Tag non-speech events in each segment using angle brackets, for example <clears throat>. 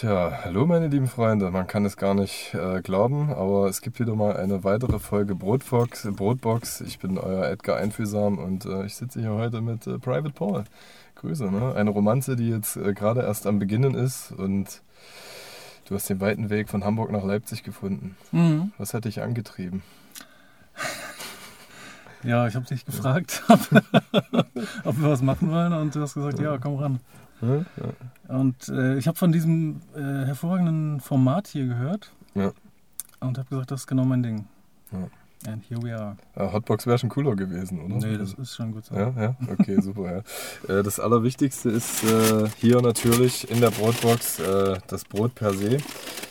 Tja, hallo meine lieben Freunde. Man kann es gar nicht äh, glauben, aber es gibt wieder mal eine weitere Folge Brotbox. Brotbox. Ich bin euer Edgar Einfühlsam und äh, ich sitze hier heute mit äh, Private Paul. Grüße, ne? Eine Romanze, die jetzt äh, gerade erst am Beginnen ist und du hast den weiten Weg von Hamburg nach Leipzig gefunden. Mhm. Was hat dich angetrieben? <laughs> Ja, ich habe dich gefragt, <laughs> ob, ob wir was machen wollen und du hast gesagt, ja, komm ran. Ja, Und äh, ich habe von diesem äh, hervorragenden Format hier gehört und habe gesagt, das ist genau mein Ding. And here we are. Ja, Hotbox wäre schon cooler gewesen, oder? Nee, das ist schon gut so. Ja, ja, okay, <laughs> super. Ja. Äh, Das Allerwichtigste ist äh, hier natürlich in der Brotbox äh, das Brot per se.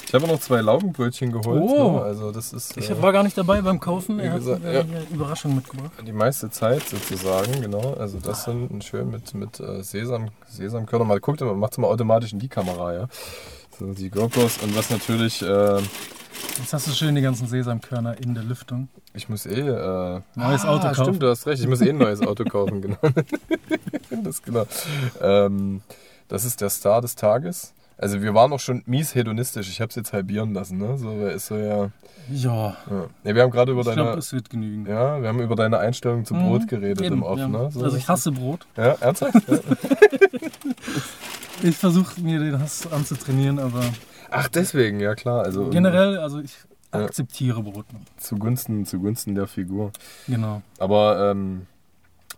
Ich habe noch zwei Laugenbrötchen geholt. Oh. Ne? Also das ist Ich war gar nicht dabei beim Kaufen. Er hat gesagt, ja. eine Überraschung mitgebracht. die meiste Zeit sozusagen, genau. Also das sind schön mit, mit Sesam, Sesamkörner. Mal guckt, macht es mal automatisch in die Kamera, ja. So die GoPros und was natürlich, Jetzt hast du schön die ganzen Sesamkörner in der Lüftung. ich muss eh äh, Neues ah, Auto kaufen. Stimmt, du hast recht. Ich muss eh ein neues Auto kaufen, <laughs> genau. das genau. Ähm, das ist der Star des Tages. Also wir waren auch schon mies hedonistisch. Ich habe es jetzt halbieren lassen, ne? So, ist so ja. Ja, ja. Wir haben gerade über ich deine. glaube, es wird genügen. ja, wir haben über deine Einstellung zu Mhm, Brot geredet Eben, im Off, ja. ne? So, also ich hasse Brot. Ja, ernsthaft? <laughs> Ich versuche mir den Hass anzutrainieren, aber Ach, deswegen, ja klar. Also generell, also ich Ja. akzeptiere Brot. zugunsten, zugunsten der Figur. Genau. Aber ähm,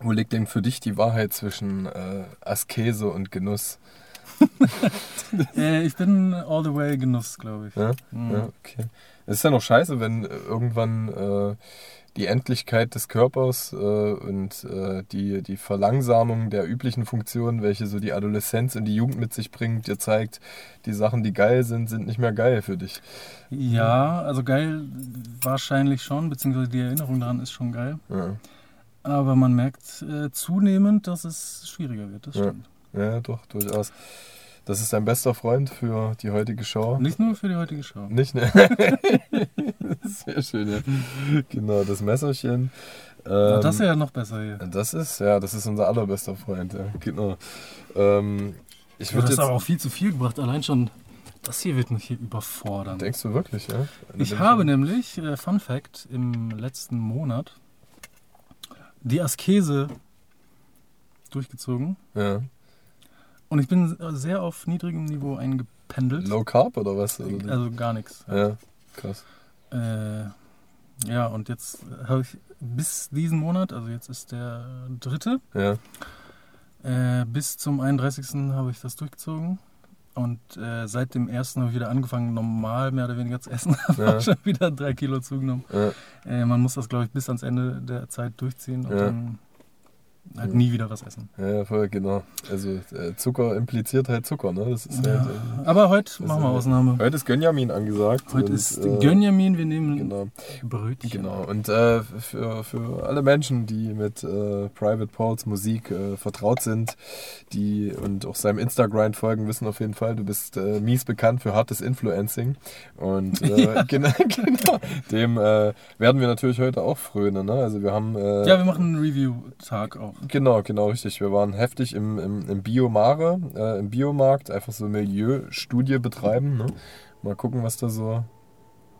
wo liegt denn für dich die Wahrheit zwischen äh, Askese und Genuss? <laughs> Äh, ich bin all the way Genuss, glaube ich. Ja? Mhm. Ja, okay. Es ist ja noch scheiße, wenn äh, irgendwann äh, die Endlichkeit des Körpers äh, und äh, die, die Verlangsamung der üblichen Funktionen, welche so die Adoleszenz und die Jugend mit sich bringt, dir zeigt, die Sachen, die geil sind, sind nicht mehr geil für dich. Ja, also geil wahrscheinlich schon, beziehungsweise die Erinnerung daran ist schon geil. Ja, Aber man merkt äh, zunehmend, dass es schwieriger wird. Das Ja. stimmt. ja doch, durchaus. Das ist dein bester Freund für die heutige Show. Nicht nur für die heutige Show. Nicht, ne? <laughs> Sehr schön, ja. Genau, das Messerchen. Ja, Ähm, das ist ja noch besser hier. Das ist, ja, das ist unser allerbester Freund, ja. Genau. Ähm, ich Du würde hast jetzt. aber auch viel zu viel gebracht. Allein schon, das hier wird mich hier überfordern. Denkst du wirklich, ja? Ich habe nämlich, äh, Fun Fact, im letzten Monat die Askese durchgezogen. Ja. Und ich bin sehr auf niedrigem Niveau eingependelt. Low Carb oder was? Oder? Also gar nichts. ja, krass. Äh, ja, und jetzt habe ich bis diesen Monat, also jetzt ist der dritte, Ja, äh, bis zum 31. habe ich das durchgezogen. Und äh, seit dem ersten habe ich wieder angefangen, normal mehr oder weniger zu essen. <laughs> Habe Ja. schon wieder drei Kilo zugenommen. ja, Äh, man muss das, glaube ich, bis ans Ende der Zeit durchziehen und Ja. dann halt Ja. nie wieder was essen. ja, voll, genau. Also äh, Zucker impliziert halt Zucker, ne? Das ist Ja. halt, äh, Aber heute machen wir halt- Ausnahme. heute ist Gönjamin angesagt. Heute und, ist äh, Gönjamin, wir nehmen Genau. Brötchen. Genau, und äh, für, für alle Menschen, die mit äh, Private Pauls Musik äh, vertraut sind, die und auch seinem Instagram folgen, wissen auf jeden Fall, du bist mies bekannt für hartes Influencing. Und äh, <laughs> genau, <laughs> genau, dem werden wir natürlich heute auch frönen. Ne? Also wir haben... Ja, wir machen einen Review-Tag auch. Genau, genau, richtig. Wir waren heftig im, im, im Biomare, äh, im Biomarkt, einfach so Milieustudie betreiben. Ne? Mal gucken, was da so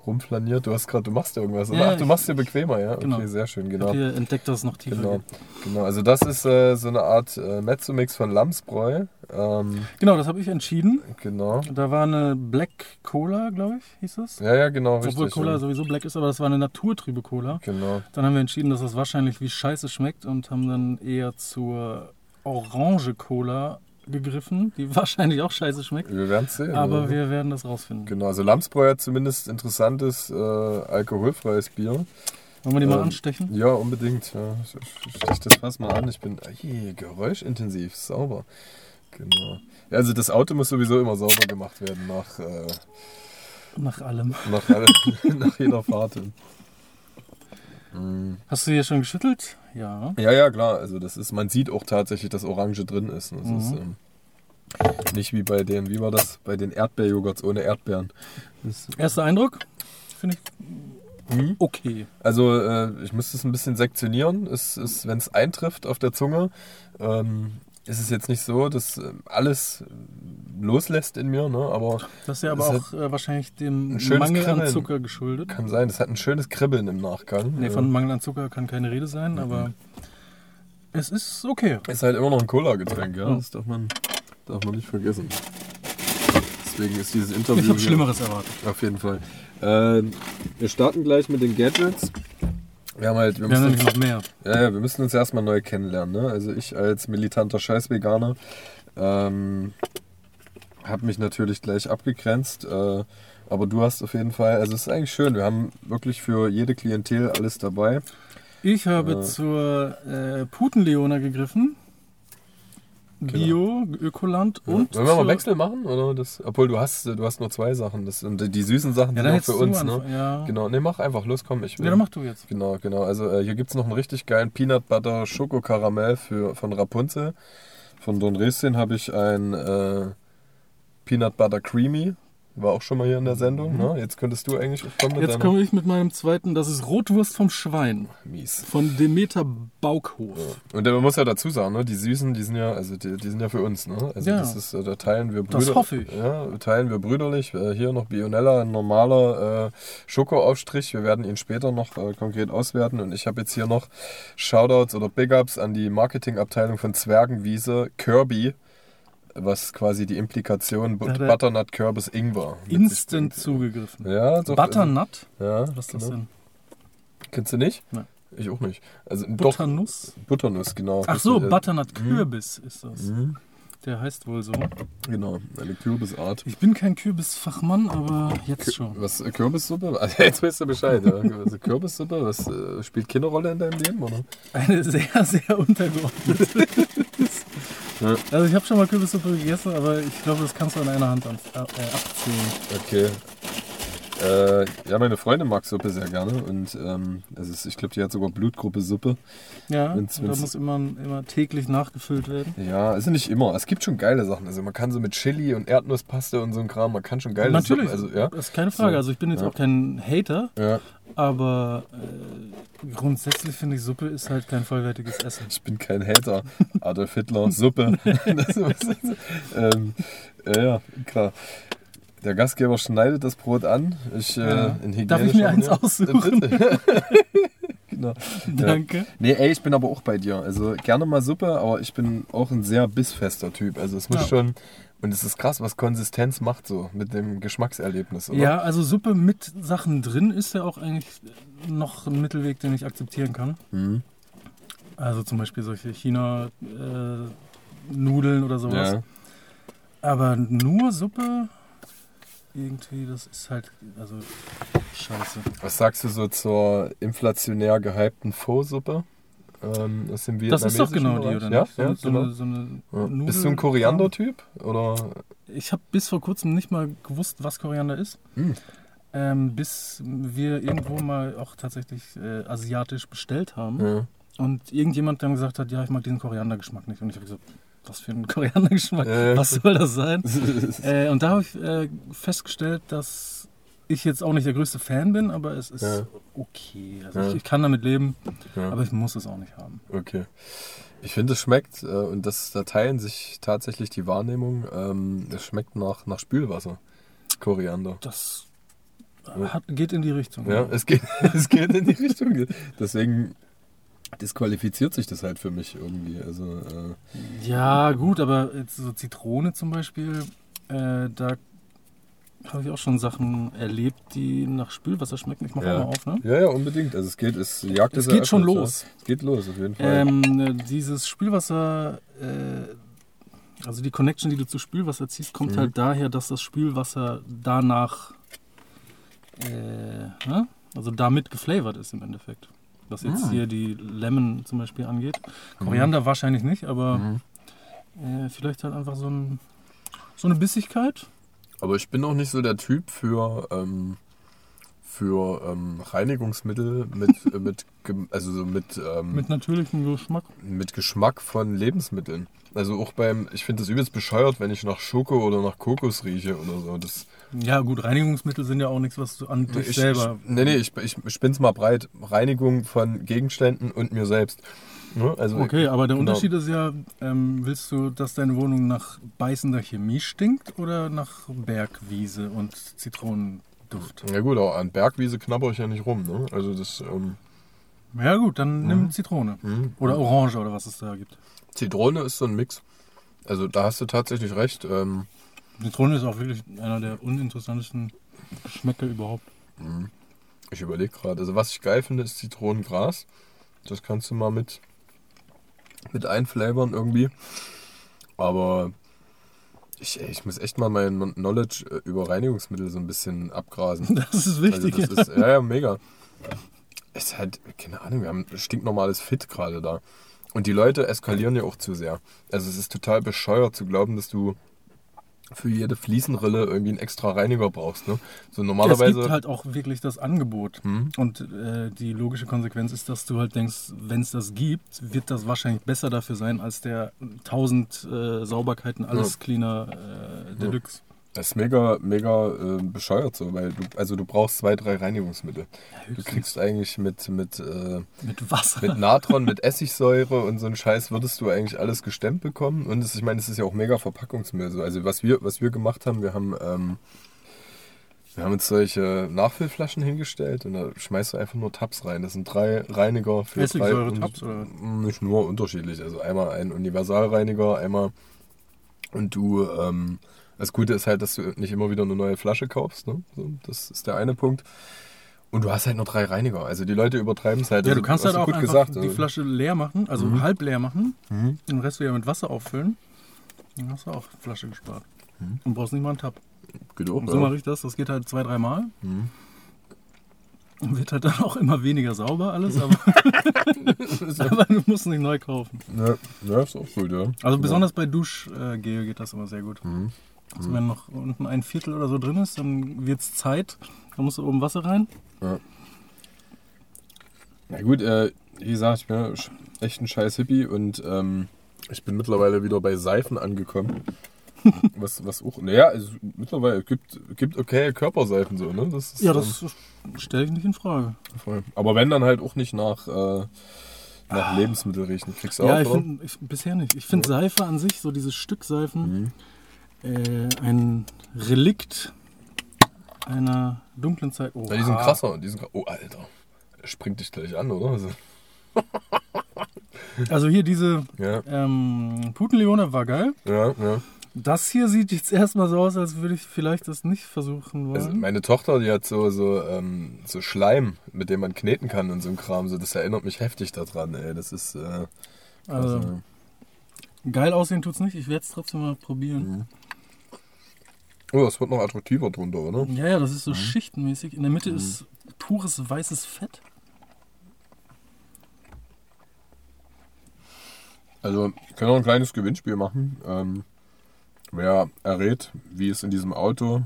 rumflaniert. Du hast gerade, du machst ja irgendwas? Ja, Ach, du machst dir bequemer, ja? Okay, genau. sehr schön, genau. hier entdeckt, dass es noch tiefer Genau, genau. Also das ist äh, so eine Art äh, Mezzomix von Lamsbräu. Ähm, Genau, das habe ich entschieden. genau. Da war eine Black Cola, glaube ich, hieß das. Ja, ja, genau, richtig. Obwohl Cola ja. sowieso black ist, aber das war eine naturtrübe Cola. Genau. Dann haben wir entschieden, dass das wahrscheinlich wie Scheiße schmeckt und haben dann eher zur Orange Cola gegriffen, die <laughs> wahrscheinlich auch scheiße schmeckt. Wir werden es sehen. Aber oder? wir werden das rausfinden. Genau, also Lamsbräu hat zumindest interessantes äh, alkoholfreies Bier. Wollen wir die mal Ähm, anstechen? Ja, unbedingt. Ja. Ich, ich stich das Fass mal an. Ich bin ey, geräuschintensiv, sauber. Genau. Ja, also das Auto muss sowieso immer sauber gemacht werden nach, äh, Nach allem. nach, alle, <laughs> nach jeder Fahrt. Mm. Hast du hier schon geschüttelt? Ja. Ja, ja, klar. Also das ist, man sieht auch tatsächlich, dass Orange drin ist. Das Mhm. ist ähm, nicht wie bei den, wie war das? Bei den Erdbeerjoghurts ohne Erdbeeren. Das, Erster Eindruck? Finde ich Mhm. okay. Also äh, ich müsste es ein bisschen sektionieren. Es ist, wenn es eintrifft auf der Zunge, ähm, ist es jetzt nicht so, dass äh, alles loslässt in mir, ne? aber Das ist ja aber Es auch äh, wahrscheinlich dem Mangel an Kribbeln. Zucker geschuldet. kann sein, es hat ein schönes Kribbeln im Nachgang. Nee, von Mangel an Zucker kann keine Rede sein, aber es ist okay. Ist halt immer noch ein Cola-Getränk, ja. Ja. Das darf man, darf man nicht vergessen. Deswegen ist dieses Interview. Ich habe Schlimmeres erwartet. Auf jeden Fall. Äh, wir starten gleich mit den Gadgets. Wir haben halt, wir Wir müssen, noch mehr. ja, ja, wir müssen uns erstmal neu kennenlernen. Ne? Also ich als militanter Scheiß-Veganer ähm, habe mich natürlich gleich abgegrenzt. Äh, aber du hast auf jeden Fall, also es ist eigentlich schön. Wir haben wirklich für jede Klientel alles dabei. Ich habe Äh. zur äh, Putenleona gegriffen. Bio, Ökoland und. Wollen wir mal Wechsel machen? Oder das, obwohl du hast, du hast nur zwei Sachen. Das, und die süßen Sachen Ja, sind auch für uns. Ne? Ja. Genau, ne, mach einfach, los, komm. Ich will. ja, dann mach du jetzt. Genau, genau. Also äh, hier gibt es noch einen richtig geilen Peanut Butter Schokokaramell für, von Rapunzel. Von Don Röschen habe ich ein äh, Peanut Butter Creamy. War auch schon mal hier in der Sendung. Ne? Jetzt könntest du eigentlich auch kommen mit Mhm. Jetzt komme ich mit meinem zweiten, das ist Rotwurst vom Schwein. Mies. Von Demeter Baukhof. Und man muss ja dazu sagen, ne, die Süßen, die sind ja, also die, die sind ja für uns, ne? Also Ja. das ist, äh, da teilen wir Das Brüder- hoffe ich. Ja, teilen wir brüderlich. Äh, Hier noch Bionella, ein normaler äh, Schokoaufstrich. Wir werden ihn später noch äh, konkret auswerten. Und ich habe jetzt hier noch Shoutouts oder Big Ups an die Marketingabteilung von Zwergenwiese, Kirby, was quasi die Implikation hat er Butternut Kürbis Ingwer. Instant zugegriffen. Ja, doch. Butternut? Ja, Was ist das genau. denn? Kennst du nicht? Nein. Ich auch nicht. Also doch Butternuss? Butternuss, genau. Ach so, äh, Butternut Kürbis ist das. mhm. Der heißt wohl so. Genau, eine Kürbisart. Ich bin kein Kürbisfachmann, aber jetzt schon. Was, äh, Kürbissuppe? <laughs> Also jetzt weißt du Bescheid. Ja. Also Kürbissuppe, was äh, spielt keine Rolle in deinem Leben, oder? Eine sehr, sehr untergeordnete. <laughs> Ja. Also ich habe schon mal Kürbissuppe gegessen, aber ich glaube, das kannst du an einer Hand an, äh, abzählen. Okay. Äh, ja, meine Freundin mag Suppe sehr gerne und ähm, es ist, ich glaube, die hat sogar Blutgruppe Suppe. Ja, Wenn's- und da wenn's- muss immer, immer täglich nachgefüllt werden. Ja, also nicht immer. Es gibt schon geile Sachen. Also man kann so mit Chili und Erdnusspaste und so ein Kram, man kann schon geile Natürlich, Suppen. Also, ja. das ist keine Frage. So, Also ich bin jetzt ja. auch kein Hater, ja. aber äh, grundsätzlich finde ich, Suppe ist halt kein vollwertiges Essen. Ich bin kein Hater. Adolf Hitler, Suppe. <laughs> <laughs> das ist, ähm, ja, klar. Der Gastgeber schneidet das Brot an. Ich, äh, Ja. in Darf ich mir eins aussuchen? <laughs> Genau. Danke. Nee, ey, ich bin aber auch bei dir. Also gerne mal Suppe, aber ich bin auch ein sehr bissfester Typ. Also es muss Ja. schon. Und es ist krass, was Konsistenz macht so mit dem Geschmackserlebnis, oder? Ja, also Suppe mit Sachen drin ist ja auch eigentlich noch ein Mittelweg, den ich akzeptieren kann. Mhm. Also zum Beispiel solche China-Nudeln oder sowas. Ja. Aber nur Suppe, irgendwie, das ist halt, also scheiße. Was sagst du so zur inflationär gehypten Pho-Suppe? Ähm, Das ist doch genau die, Bereich? oder ja? nicht? So, Ja, so, genau. eine, so eine Ja. Bist du ein Koriander-Typ? Oder? Ich habe bis vor kurzem nicht mal gewusst, was Koriander ist. Hm. Ähm, bis wir irgendwo mal auch tatsächlich äh, asiatisch bestellt haben. Ja. Und irgendjemand dann gesagt hat, ja, ich mag diesen Koriandergeschmack nicht. Und ich habe gesagt, was für ein <laughs> Koriandergeschmack? Ja. Was soll das sein? <laughs> äh, und da habe ich äh, festgestellt, dass ich jetzt auch nicht der größte Fan bin, aber es ist Ja. okay. Also Ja. ich, ich kann damit leben, ja. aber ich muss es auch nicht haben. Okay. Ich finde, es schmeckt, äh, und das, da teilen sich tatsächlich die Wahrnehmung, ähm, es schmeckt nach, nach Spülwasser. Koriander. Das hat, geht in die Richtung. Ja, es geht, <laughs> es geht in die Richtung. Deswegen disqualifiziert sich das halt für mich irgendwie. Also, äh, Ja, gut, aber so Zitrone zum Beispiel, äh, da habe ich auch schon Sachen erlebt, die nach Spülwasser schmecken. Ich mache Ja. auch mal auf, ne? ja, ja, unbedingt. Also es geht, es jagt Es ja geht schon los. Ja. Es geht los, auf jeden Fall. Ähm, äh, dieses Spülwasser, äh, also die Connection, die du zu Spülwasser ziehst, kommt Mhm. halt daher, dass das Spülwasser danach, äh, ne? also damit geflavored ist im Endeffekt. Was jetzt Ah. hier die Lemon zum Beispiel angeht. Koriander wahrscheinlich nicht, aber Mhm. äh, vielleicht halt einfach so, ein, so eine Bissigkeit. Aber ich bin auch nicht so der Typ für, ähm, für ähm, Reinigungsmittel mit, <laughs> mit, also so mit, ähm, Mit natürlichem Geschmack. mit Geschmack von Lebensmitteln. Also auch beim, ich finde das übelst bescheuert, wenn ich nach Schoko oder nach Kokos rieche oder so. Das, Ja, gut, Reinigungsmittel sind ja auch nichts, was du an dich ich, selber. Ich, nee, nee, ich, ich spinn's mal breit. Reinigung von Gegenständen und mir selbst. Ne? Also, Okay, aber der genau. Unterschied ist ja, ähm, willst du, dass deine Wohnung nach beißender Chemie stinkt oder nach Bergwiese und Zitronenduft? Ja gut, aber an Bergwiese knabber ich ja nicht rum. Ne? Also das ähm, Ja gut, dann nimm Zitrone. Mhm. Oder Orange oder was es da gibt. Zitrone ist so ein Mix. Also da hast du tatsächlich recht. Ähm, Zitrone ist auch wirklich einer der uninteressantesten Geschmäcker überhaupt. ich überlege gerade. Also was ich geil finde, ist Zitronengras. Das kannst du mal mit, mit einflavern irgendwie. Aber ich, ich muss echt mal mein Knowledge äh, über Reinigungsmittel so ein bisschen abgrasen. <laughs> Das ist wichtig. Also das ist, ja, ja, mega. Es ist halt, keine Ahnung, wir haben ein stinknormales Fit gerade da. Und die Leute eskalieren ja auch zu sehr. Also es ist total bescheuert zu glauben, dass du für jede Fliesenrille irgendwie einen extra Reiniger brauchst. Ne? So es normalerweise. gibt halt auch wirklich das Angebot. Hm? Und äh, die logische Konsequenz ist, dass du halt denkst, wenn es das gibt, wird das wahrscheinlich besser dafür sein als der 1000 äh, Sauberkeiten, alles Cleaner äh, Deluxe. Das ist mega, mega äh, bescheuert so, weil du, also du brauchst zwei, drei Reinigungsmittel. Du höchstens. kriegst eigentlich mit, mit, äh, Mit Wasser. mit Natron, mit <laughs> Essigsäure und so ein Scheiß würdest du eigentlich alles gestemmt bekommen. Und das, ich meine, es ist ja auch mega Verpackungsmüll. So. Also was wir, was wir gemacht haben, wir haben, ähm, wir haben uns solche Nachfüllflaschen hingestellt und da schmeißt du einfach nur Tabs rein. Das sind drei Reiniger für drei. Essigsäure-Tabs, oder? Nicht nur unterschiedlich. Also einmal ein Universalreiniger, einmal und du, ähm, das Gute ist halt, dass du nicht immer wieder eine neue Flasche kaufst. Ne? So, das ist der eine Punkt. Und du hast halt nur drei Reiniger. Also die Leute übertreiben es halt. Ja, Also, du kannst halt auch gut einfach gesagt. die also. Flasche leer machen, also Mhm. halb leer machen, Mhm. den Rest wieder mit Wasser auffüllen. Dann hast du auch Flasche gespart. Und brauchst nicht mal einen Tab. Geht auch, Und so ja. mache ich das. Das geht halt zwei, dreimal. Mhm. Und wird halt dann auch immer weniger sauber alles, aber, <laughs> <laughs> aber du musst nicht neu kaufen. Ja, ja, ist auch gut, ja. Also besonders bei Duschgel geht das immer sehr gut. Mhm. Also wenn noch unten ein Viertel oder so drin ist, dann wird es Zeit. Da musst du oben Wasser rein. Ja. Na gut, äh, wie gesagt, ich bin ja echt ein scheiß Hippie und ähm, ich bin mittlerweile wieder bei Seifen angekommen. <laughs> was, was auch, naja, also mittlerweile es gibt, gibt okay Körperseifen so, ne? Das ist, Ja, ähm, das stelle ich nicht in Frage. voll. Aber wenn dann halt auch nicht nach, äh, nach Lebensmittel riechen. Kriegst du Ja, auch, ich oder? finde ich, bisher nicht. Ich finde Seife an sich, so dieses Stück Seifen, Mhm. Äh, ein Relikt einer dunklen Zeit. Oh, Ja, die sind krasser. Die sind, oh, Alter. Der springt dich gleich an, oder? Also, <laughs> Also hier diese ja, ähm, Putenleone war geil. ja, ja. Das hier sieht jetzt erstmal so aus, als würde ich vielleicht das nicht versuchen wollen. Also meine Tochter, die hat so, so, ähm, so Schleim, mit dem man kneten kann und so ein Kram. So, das erinnert mich heftig daran, ey. Das ist. Äh, also, ey. geil aussehen tut's nicht. Ich werde es trotzdem mal probieren. Oh, das wird noch attraktiver drunter, oder? Ja, ja, das ist so schichtenmäßig. In der Mitte ist pures weißes Fett. Also, wir können auch ein kleines Gewinnspiel machen. Ähm, wer errät, wie es in diesem Auto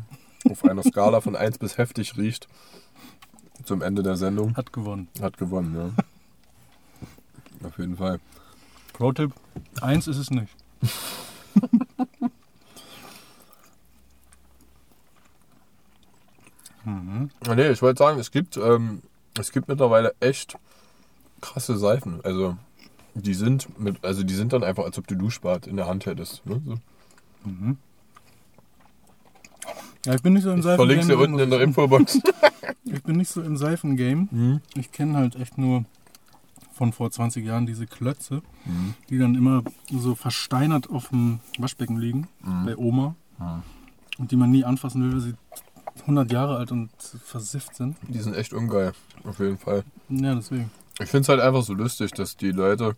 auf einer Skala von 1 bis heftig riecht, zum Ende der Sendung, Hat gewonnen. hat gewonnen, ja. Auf jeden Fall. Pro-Tipp: Eins ist es nicht. <laughs> mhm. Nee, ich wollte sagen, es gibt, ähm, es gibt mittlerweile echt krasse Seifen. Also die sind mit, also die sind dann einfach, als ob du Duschbad in der Hand hättest. Ne? So. Mhm. Ja, ich bin nicht so im Seifengame. sie unten in der Infobox. <laughs> <laughs> Ich bin nicht so im Seifengame. Mhm. Ich kenne halt echt nur von vor 20 Jahren diese Klötze, Mhm. die dann immer so versteinert auf dem Waschbecken liegen, bei Oma. Mhm. Und die man nie anfassen will, weil sie 100 Jahre alt und versifft sind. Die sind echt ungeil, auf jeden Fall. Ja, deswegen. Ich finde es halt einfach so lustig, dass die Leute,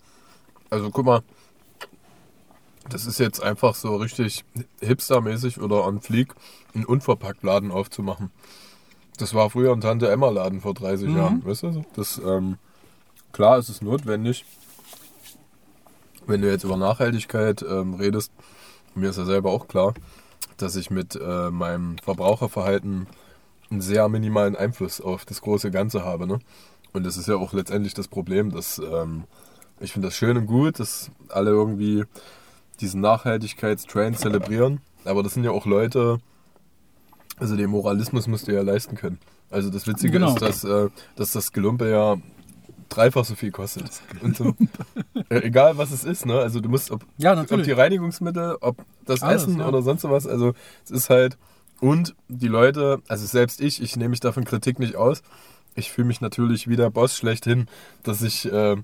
also guck mal, das ist jetzt einfach so richtig hipstermäßig oder on fleek, einen Unverpacktladen aufzumachen. Das war früher ein Tante-Emma-Laden vor 30 Mhm. Jahren, weißt du? Das, ähm, klar ist es notwendig, wenn du jetzt über Nachhaltigkeit ähm, redest, mir ist ja selber auch klar, dass ich mit äh, meinem Verbraucherverhalten einen sehr minimalen Einfluss auf das große Ganze habe. Ne? Und das ist ja auch letztendlich das Problem, dass ähm, ich finde das schön und gut, dass alle irgendwie diesen Nachhaltigkeitstrend zelebrieren. Aber das sind ja auch Leute, also den Moralismus musst du ja leisten können. Also das Witzige Genau. ist, dass, äh, dass das Gelumpe ja dreifach so viel kostet. Und so, <laughs> äh, egal was es ist, ne? Also du musst, ob, Ja, ob die Reinigungsmittel, ob das Alles, Essen ja. oder sonst was. Also es ist halt. Und die Leute, also selbst ich, ich nehme mich davon Kritik nicht aus. Ich fühle mich natürlich wie der Boss schlechthin, dass ich, äh,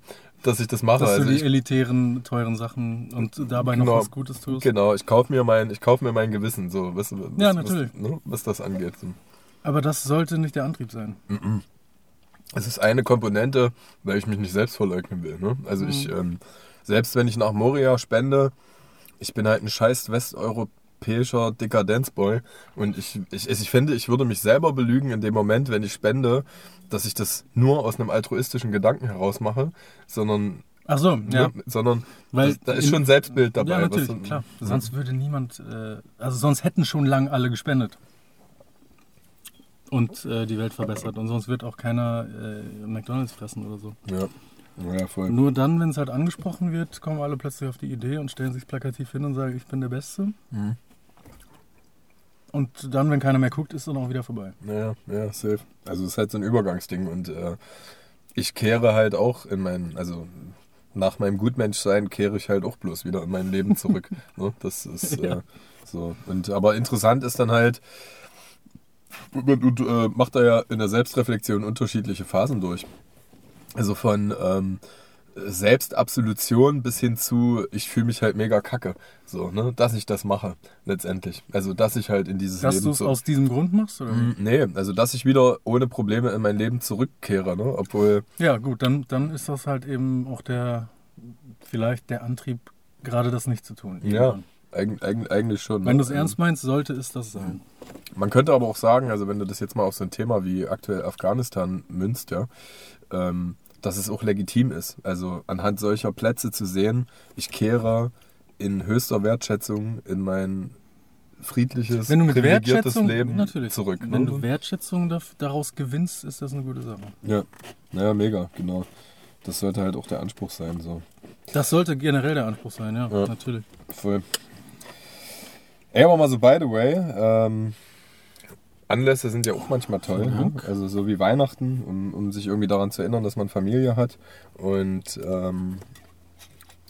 dass ich das mache. Dass also du die ich, elitären, teuren Sachen und dabei noch Genau. was Gutes tust. Genau, ich kaufe mir mein, ich kauf mir mein Gewissen, so, was, was, Ja, was, natürlich. ne, was das angeht. Aber das sollte nicht der Antrieb sein. Es ist eine Komponente, weil ich mich nicht selbst verleugnen will. Ne? Also ich, ähm, selbst wenn ich nach Moria spende, ich bin halt ein scheiß westeuropäischer Dekadenzboy und ich, ich, ich finde, ich würde mich selber belügen in dem Moment, wenn ich spende, dass ich das nur aus einem altruistischen Gedanken heraus mache, sondern, Ach so, ja. ne, sondern Weil das, da ist in- schon Selbstbild dabei. Ja, natürlich, was, klar. Sonst würde niemand, äh, also sonst hätten schon lang alle gespendet. Und äh, die Welt verbessert. Und sonst wird auch keiner äh, McDonalds fressen oder so. Ja, ja voll. Nur dann, wenn es halt angesprochen wird, kommen alle plötzlich auf die Idee und stellen sich plakativ hin und sagen, ich bin der Beste. Mhm. Und dann, wenn keiner mehr guckt, ist dann auch wieder vorbei. Ja, ja, safe. Also es ist halt so ein Übergangsding und äh, ich kehre halt auch in mein, also nach meinem Gutmenschsein kehre ich halt auch bloß wieder in mein Leben zurück. <laughs> ne? Das ist Ja. äh, so. Und aber interessant ist dann halt, und, äh, macht da ja in der Selbstreflexion unterschiedliche Phasen durch. Also von ähm, Selbstabsolution bis hin zu, ich fühle mich halt mega kacke. So, ne? Dass ich das mache, letztendlich. Also, dass ich halt in dieses Dass Leben du es aus diesem Grund machst? Oder? Mm, Nee, also dass ich wieder ohne Probleme in mein Leben zurückkehre, ne? Obwohl, Ja, gut, dann, dann ist das halt eben auch der, vielleicht der Antrieb, gerade das nicht zu tun. ja, eig, eig, eigentlich schon. Wenn ne? du es ernst meinst, sollte es das sein. Man könnte aber auch sagen, also wenn du das jetzt mal auf so ein Thema wie aktuell Afghanistan münzt, ja, ähm, dass es auch legitim ist. Also anhand solcher Plätze zu sehen, ich kehre in höchster Wertschätzung in mein friedliches, Wenn du mit privilegiertes Wertschätzung, Leben natürlich, zurück. wenn ne? du Wertschätzung daraus gewinnst, ist das eine gute Sache. ja, naja, mega, genau. Das sollte halt auch der Anspruch sein. So. Das sollte generell der Anspruch sein, ja, Ja. natürlich. Voll. Ey, aber mal so, by the way, ähm, Anlässe sind ja auch manchmal toll. Ne? Also so wie Weihnachten, um, um sich irgendwie daran zu erinnern, dass man Familie hat. Und ähm,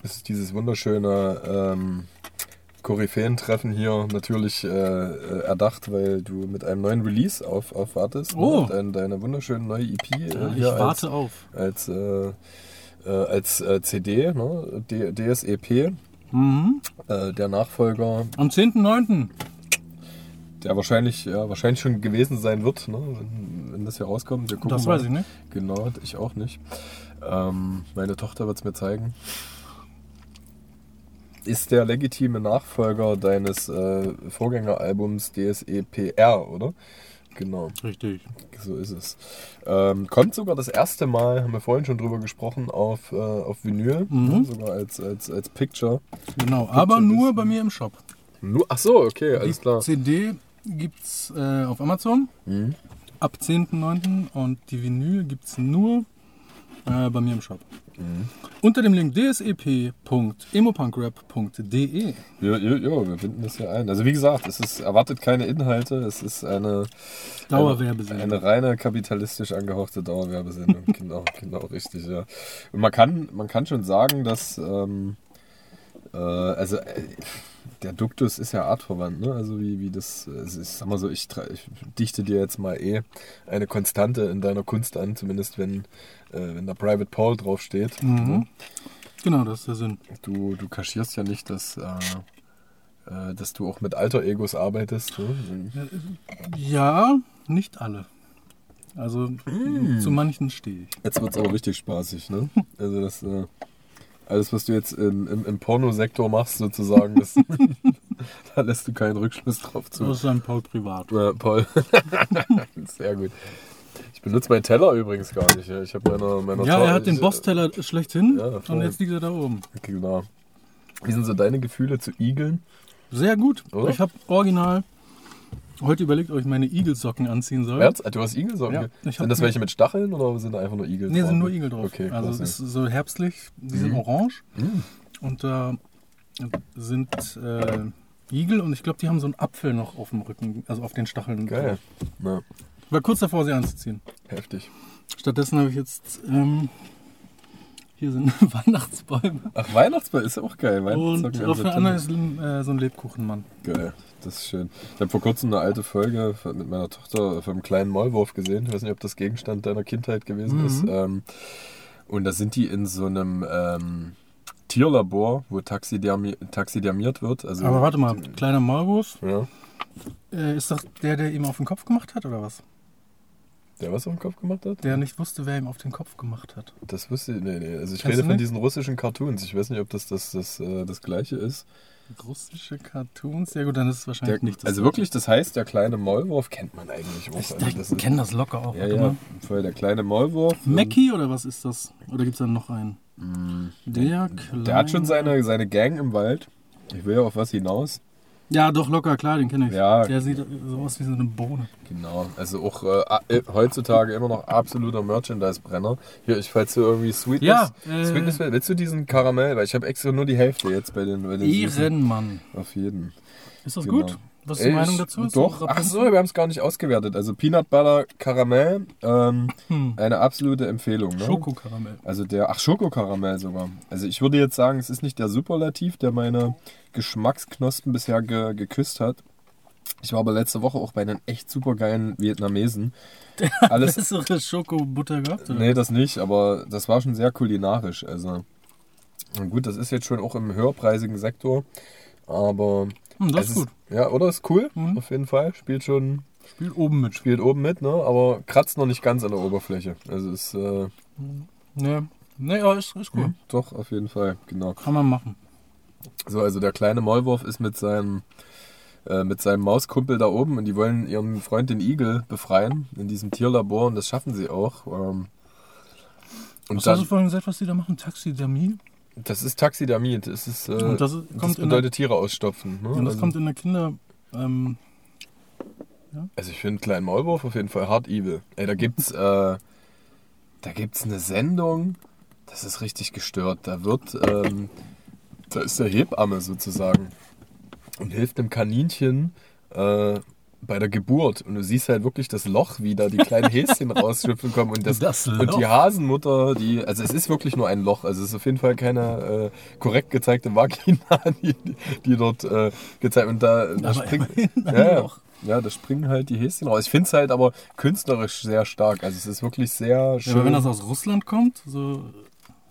es ist dieses wunderschöne ähm, Koryphäen-Treffen hier natürlich äh, äh, erdacht, weil du mit einem neuen Release auf, aufwartest. Oh. Ne? Deine, deine wunderschöne neue EP äh, ich hier als, warte auf. als, äh, äh, als äh, CD, ne? D DSEP. Mhm. Äh, der Nachfolger, Am 10.9. der wahrscheinlich, ja, wahrscheinlich schon gewesen sein wird, ne? wenn, wenn das hier rauskommt. Wir gucken Das mal. weiß ich nicht. Genau, ich auch nicht. Ähm, meine Tochter wird es mir zeigen. Ist der legitime Nachfolger deines äh, Vorgängeralbums DSEPR, oder? Genau, Richtig. so ist es. Ähm, kommt sogar das erste Mal, haben wir vorhin schon drüber gesprochen, auf, äh, auf Vinyl, Mhm. ne? sogar als, als, als Picture. Genau, aber schon nur bei mir im Shop. Nur, ach so, okay, alles Die klar. CD gibt es äh, auf Amazon Mhm. ab 10.9. und die Vinyl gibt es nur äh, bei mir im Shop. Mhm. Unter dem Link dsep.emopunkrap.de. Ja, ja, ja, wir finden das ja ein. Also wie gesagt, es ist, erwartet keine Inhalte, es ist eine, Dauerwerbesendung. eine reine kapitalistisch angehauchte Dauerwerbesendung. <laughs> genau, genau, richtig, ja. Und man kann, man kann schon sagen, dass ähm, äh, also äh, der Duktus ist ja artverwandt, ne? Also wie, wie das, also ich sag mal so, ich, ich dichte dir jetzt mal eh eine Konstante in deiner Kunst an, zumindest wenn, äh, wenn da Private Paul draufsteht. Mhm. Ne? Genau, das ist der Sinn. Du, du kaschierst ja nicht, dass, äh, äh, dass du auch mit Alter-Egos arbeitest. Ne? Ja, nicht alle. Also Mm. zu manchen stehe ich. Jetzt wird es aber richtig spaßig. Ne? Also das, äh, alles, was du jetzt im, im, im Pornosektor machst, sozusagen, das, <laughs> da lässt du keinen Rückschluss drauf zu. Das ist ein Paul privat. Ja, Paul. <laughs> Sehr gut. Ich benutze meinen Teller übrigens gar nicht. ja. Ich habe meiner, meiner Ja, Tor- er hat den Boss-Teller schlechthin Ja, und jetzt liegt er da oben. Genau. Wie sind so deine Gefühle zu Igeln? Sehr gut. Oder? Ich habe original heute überlegt, ob ich meine Igelsocken anziehen soll. Ernst? Ah, Du hast Igelsocken? Ja, ich sind das welche mit Stacheln oder sind da einfach nur Igel Nee, drauf? sind nur Igel drauf. Okay, also es ist so herbstlich, die sind Mhm. orange Mm. und da sind äh, Igel und ich glaube, die haben so einen Apfel noch auf dem Rücken, also auf den Stacheln. Geil. Ja, War kurz davor, sie anzuziehen. heftig. Stattdessen habe ich jetzt ähm, Hier sind <laughs> Weihnachtsbäume. Ach, Weihnachtsbaum ist auch geil. Und auf der anderen ist äh, so ein Lebkuchenmann. Geil, das ist schön. Ich habe vor kurzem eine alte Folge mit meiner Tochter vom kleinen Maulwurf gesehen. Ich weiß nicht, ob das Gegenstand deiner Kindheit gewesen Mhm. ist. Ähm, und da sind die in so einem ähm, Tierlabor, wo taxidermi taxidermiert wird. Also, Aber warte mal, kleiner Maulwurf, Ja, äh, ist doch der, der ihm auf den Kopf gemacht hat, oder was? Der was auf den Kopf gemacht hat? Der nicht wusste, wer ihm auf den Kopf gemacht hat. Das wüsste ich, nee, nee. Also ich Kennst rede von diesen russischen Cartoons. Ich weiß nicht, ob das das, das, äh, das gleiche ist. Russische Cartoons? Ja gut, dann ist es wahrscheinlich Der, nicht das. also wirklich, das heißt, der kleine Maulwurf kennt man eigentlich auch. Ich, Also das kenne das locker auch. ja, ja, voll der kleine Maulwurf. Mackie oder was ist das? Oder gibt es da noch einen? Der, Mm. Der hat schon kleine- seine, seine Gang im Wald. Ich will ja auf was hinaus. Ja, doch, locker, klar, den kenne ich. Ja. Der sieht so aus wie so eine Bohne. Genau. Also auch äh, äh, heutzutage immer noch absoluter Merchandise-Brenner. Hier, ich falls du irgendwie Sweetness. Ja, äh, Sweetness will- willst du diesen Karamell? Weil ich habe extra nur die Hälfte jetzt bei den, bei den. Ehrenmann. Auf jeden. Ist das Genau. gut? Was ist die Meinung dazu? Ist Doch. so Ach so, wir haben es gar nicht ausgewertet. Also Peanut Butter Karamell, ähm, Hm. eine absolute Empfehlung. Ne? Schokokaramell. Also der, ach Schokokaramell sogar. Also ich würde jetzt sagen, es ist nicht der Superlativ, der meine Geschmacksknospen bisher ge geküsst hat. Ich war aber letzte Woche auch bei einem echt supergeilen Vietnamesen. <laughs> Alles, Bessere Schokobutter gehabt? Oder? nee, das nicht, aber das war schon sehr kulinarisch. Also gut, das ist jetzt schon auch im höherpreisigen Sektor, aber Hm, das es ist gut. Ja, oder ist cool, Mhm. auf jeden Fall. Spielt schon, Spielt oben mit. spielt oben mit, ne? Aber kratzt noch nicht ganz an der Oberfläche. Also ist äh, Nee, nee aber ist, ist cool. Mhm. doch auf jeden Fall, genau. Kann man machen. So, also der kleine Maulwurf ist mit seinem, äh, mit seinem Mauskumpel da oben und die wollen ihren Freund den Igel befreien in diesem Tierlabor und das schaffen sie auch. Ähm, und Was hast du dann, vorhin gesagt, was die da machen? Taxidermie? Das ist Taxidermie, das ist, äh, Und das das, ist- in bedeutet Tiere ausstopfen. Ne? Und das also, kommt in der Kinder... Ähm, also ich finde kleinen Maulwurf auf jeden Fall hart evil. Ey, da gibt's, äh, da gibt's eine Sendung, das ist richtig gestört. Da wird, ähm, da ist der Hebamme sozusagen und hilft dem Kaninchen äh, bei der Geburt. Und du siehst halt wirklich das Loch, wie da die kleinen Häschen <laughs> rausschlüpfen kommen. Und, das, Das und die Hasenmutter, die, also es ist wirklich nur ein Loch. Also es ist auf jeden Fall keine äh, korrekt gezeigte Vagina, <laughs> die, die dort äh, gezeigt Und da, da Aber springt, ja, ja. Loch. ja, da springen halt die Häschen raus. Ich finde es halt aber künstlerisch sehr stark. Also es ist wirklich sehr ja, schön. aber wenn das aus Russland kommt, so...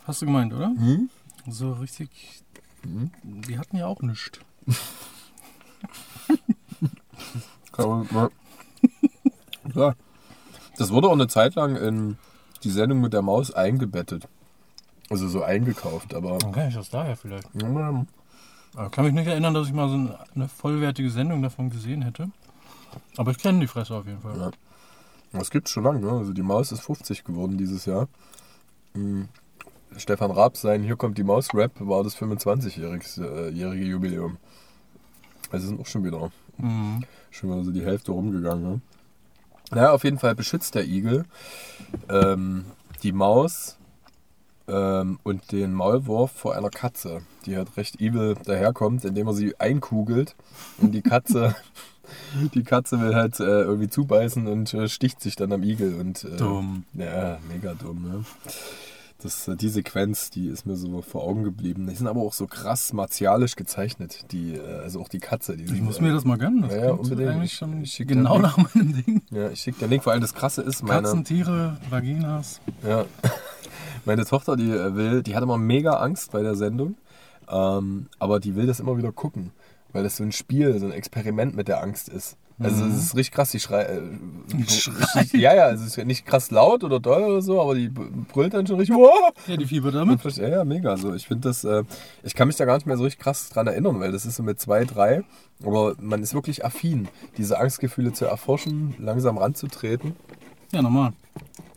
Hast du gemeint, oder? Hm? So richtig... Die hatten ja auch nichts. <laughs> Ja. Das wurde auch eine Zeit lang in die Sendung mit der Maus eingebettet. Also so eingekauft, aber. Kann ich das daher vielleicht. Ja, Aber kann mich nicht erinnern, dass ich mal so eine, vollwertige Sendung davon gesehen hätte. Aber ich kenne die Fresse auf jeden Fall. Ja. Das gibt's schon lange, ne? Also die Maus ist 50 geworden dieses Jahr. Hm. Stefan Raab sein Hier kommt die Maus Rap war das 25-jährige Jubiläum. Also sind auch schon wieder, Mhm. schon wieder so die Hälfte rumgegangen. Ne? Naja, auf jeden Fall beschützt der Igel ähm, die Maus ähm, und den Maulwurf vor einer Katze, die halt recht evil daherkommt, indem er sie einkugelt und die Katze, <laughs> die Katze will halt äh, irgendwie zubeißen und äh, sticht sich dann am Igel und äh, Dumm. ja, mega dumm, ne? Das, äh, die Sequenz, die ist mir so vor Augen geblieben. Die sind aber auch so krass martialisch gezeichnet, die, äh, also auch die Katze. Die Ich sind, muss mir das mal gönnen. Das Ja, unbedingt. eigentlich Ich- schon ich schick genau nach meinem Ding. Ja, ich schicke den Link. Vor allem das Krasse ist, meine, Katzen, Tiere, Vaginas. ja, <laughs> meine Tochter, die äh, will, die hat immer mega Angst bei der Sendung, ähm, aber die will das immer wieder gucken, weil das so ein Spiel, so ein Experiment mit der Angst ist. Also es ist richtig krass, die schreit. Äh, schreit? Ja, ja, es ist nicht krass laut oder doll oder so, aber die brüllt dann schon richtig. Wow! Ja, die Fieber damit. Ja, ja, mega. So, ich finde das, äh, ich kann mich da gar nicht mehr so richtig krass dran erinnern, weil das ist so mit zwei, drei. Aber man ist wirklich affin, diese Angstgefühle zu erforschen, langsam ranzutreten. Ja, normal.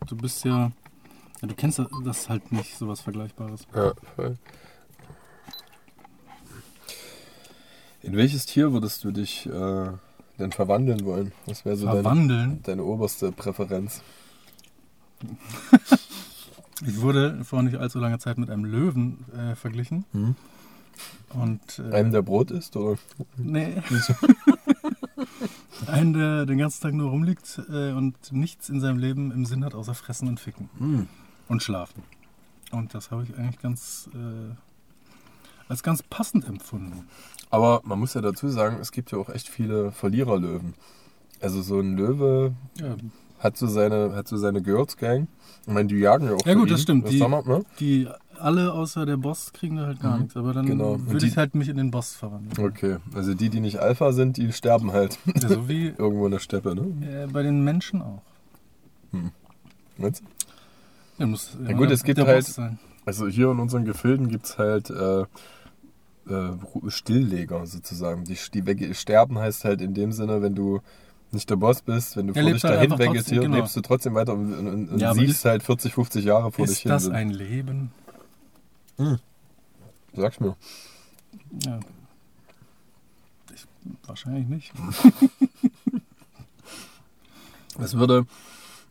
Du bist ja. ja du kennst das- das halt nicht, sowas Vergleichbares. Ja, voll. In welches Tier würdest du dich äh, denn verwandeln wollen? Was wäre so deine, Verwandeln. deine oberste Präferenz? <laughs> Ich wurde vor nicht allzu langer Zeit mit einem Löwen äh, verglichen. Hm? Und. Äh, Einem, der Brot isst? Oder? Nee. <laughs> <laughs> Einen, der den ganzen Tag nur rumliegt äh, und nichts in seinem Leben im Sinn hat, außer fressen und ficken. Hm. Und schlafen. Und das habe ich eigentlich ganz äh, als ganz passend empfunden. Aber man muss ja dazu sagen, es gibt ja auch echt viele Verliererlöwen. Also so ein Löwe Ja, hat so seine, hat so seine Girls Gang. Ich meine, die jagen ja auch Ja, gut, das stimmt. Das Die- wir, ne? die alle außer der Boss kriegen da halt gar Mhm. nichts. Aber dann Genau. Würde die- ich halt mich in den Boss verwandeln. Okay, also die, die nicht Alpha sind, die sterben halt Ja, so wie <laughs> irgendwo in der Steppe, ne? äh, bei den Menschen auch. Meinst du? Ja, muss Ja, gut, der- es gibt halt-. Also hier in unseren Gefilden gibt es halt äh, äh, Stillleger sozusagen. Die, die sterben heißt halt in dem Sinne, wenn du nicht der Boss bist, wenn du Der vor dich halt dahin vegetierst, genau. lebst du trotzdem weiter und, und, und Ja, siehst ist- halt 40, 50 Jahre vor dich Ist hin. das ein Leben? Sag's mir. Ja. Ich, wahrscheinlich nicht. <laughs> Was würde,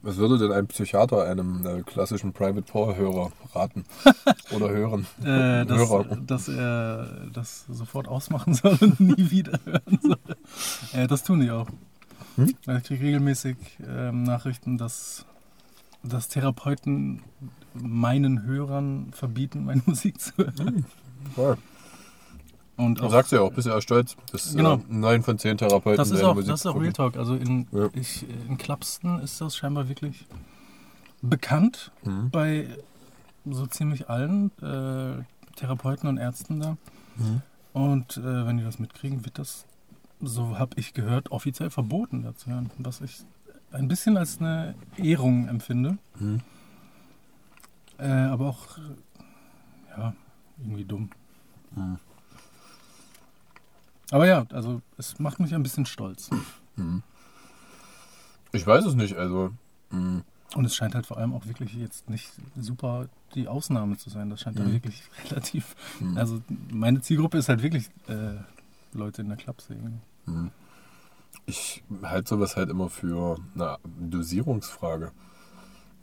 was würde denn ein Psychiater einem äh, klassischen Private Paul-Hörer raten? <laughs> Oder hören? Äh, dass, Hörer. dass er das sofort ausmachen <laughs> soll und nie wieder hören soll. Äh, das tun die auch. Hm? Ich kriege regelmäßig ähm, Nachrichten, dass, dass Therapeuten meinen Hörern verbieten, meine <laughs> Musik zu hören. Ja. Und Du auch, sagst ja auch, bist ja stolz. Das Genau. äh, 9 von 10 Therapeuten das ist auch, Musik das ist auch. Real Talk. Also in, Ja. ich, in Klapsten ist das scheinbar wirklich bekannt Mhm. bei so ziemlich allen äh, Therapeuten und Ärzten da. Mhm. Und äh, wenn die das mitkriegen, wird das, so habe ich gehört, offiziell verboten dazu hören. Was ich ein bisschen als eine Ehrung empfinde. Mhm. Äh, aber auch, äh, ja, irgendwie dumm. Mhm. Aber ja, also es macht mich ein bisschen stolz. Mhm. Ich weiß es nicht, also. mhm. Und es scheint halt vor allem auch wirklich jetzt nicht super die Ausnahme zu sein. Das scheint Mhm. wirklich <laughs> relativ. Mhm. Also meine Zielgruppe ist halt wirklich äh, Leute in der Klapse. Mhm. Ich halte sowas halt immer für eine Dosierungsfrage.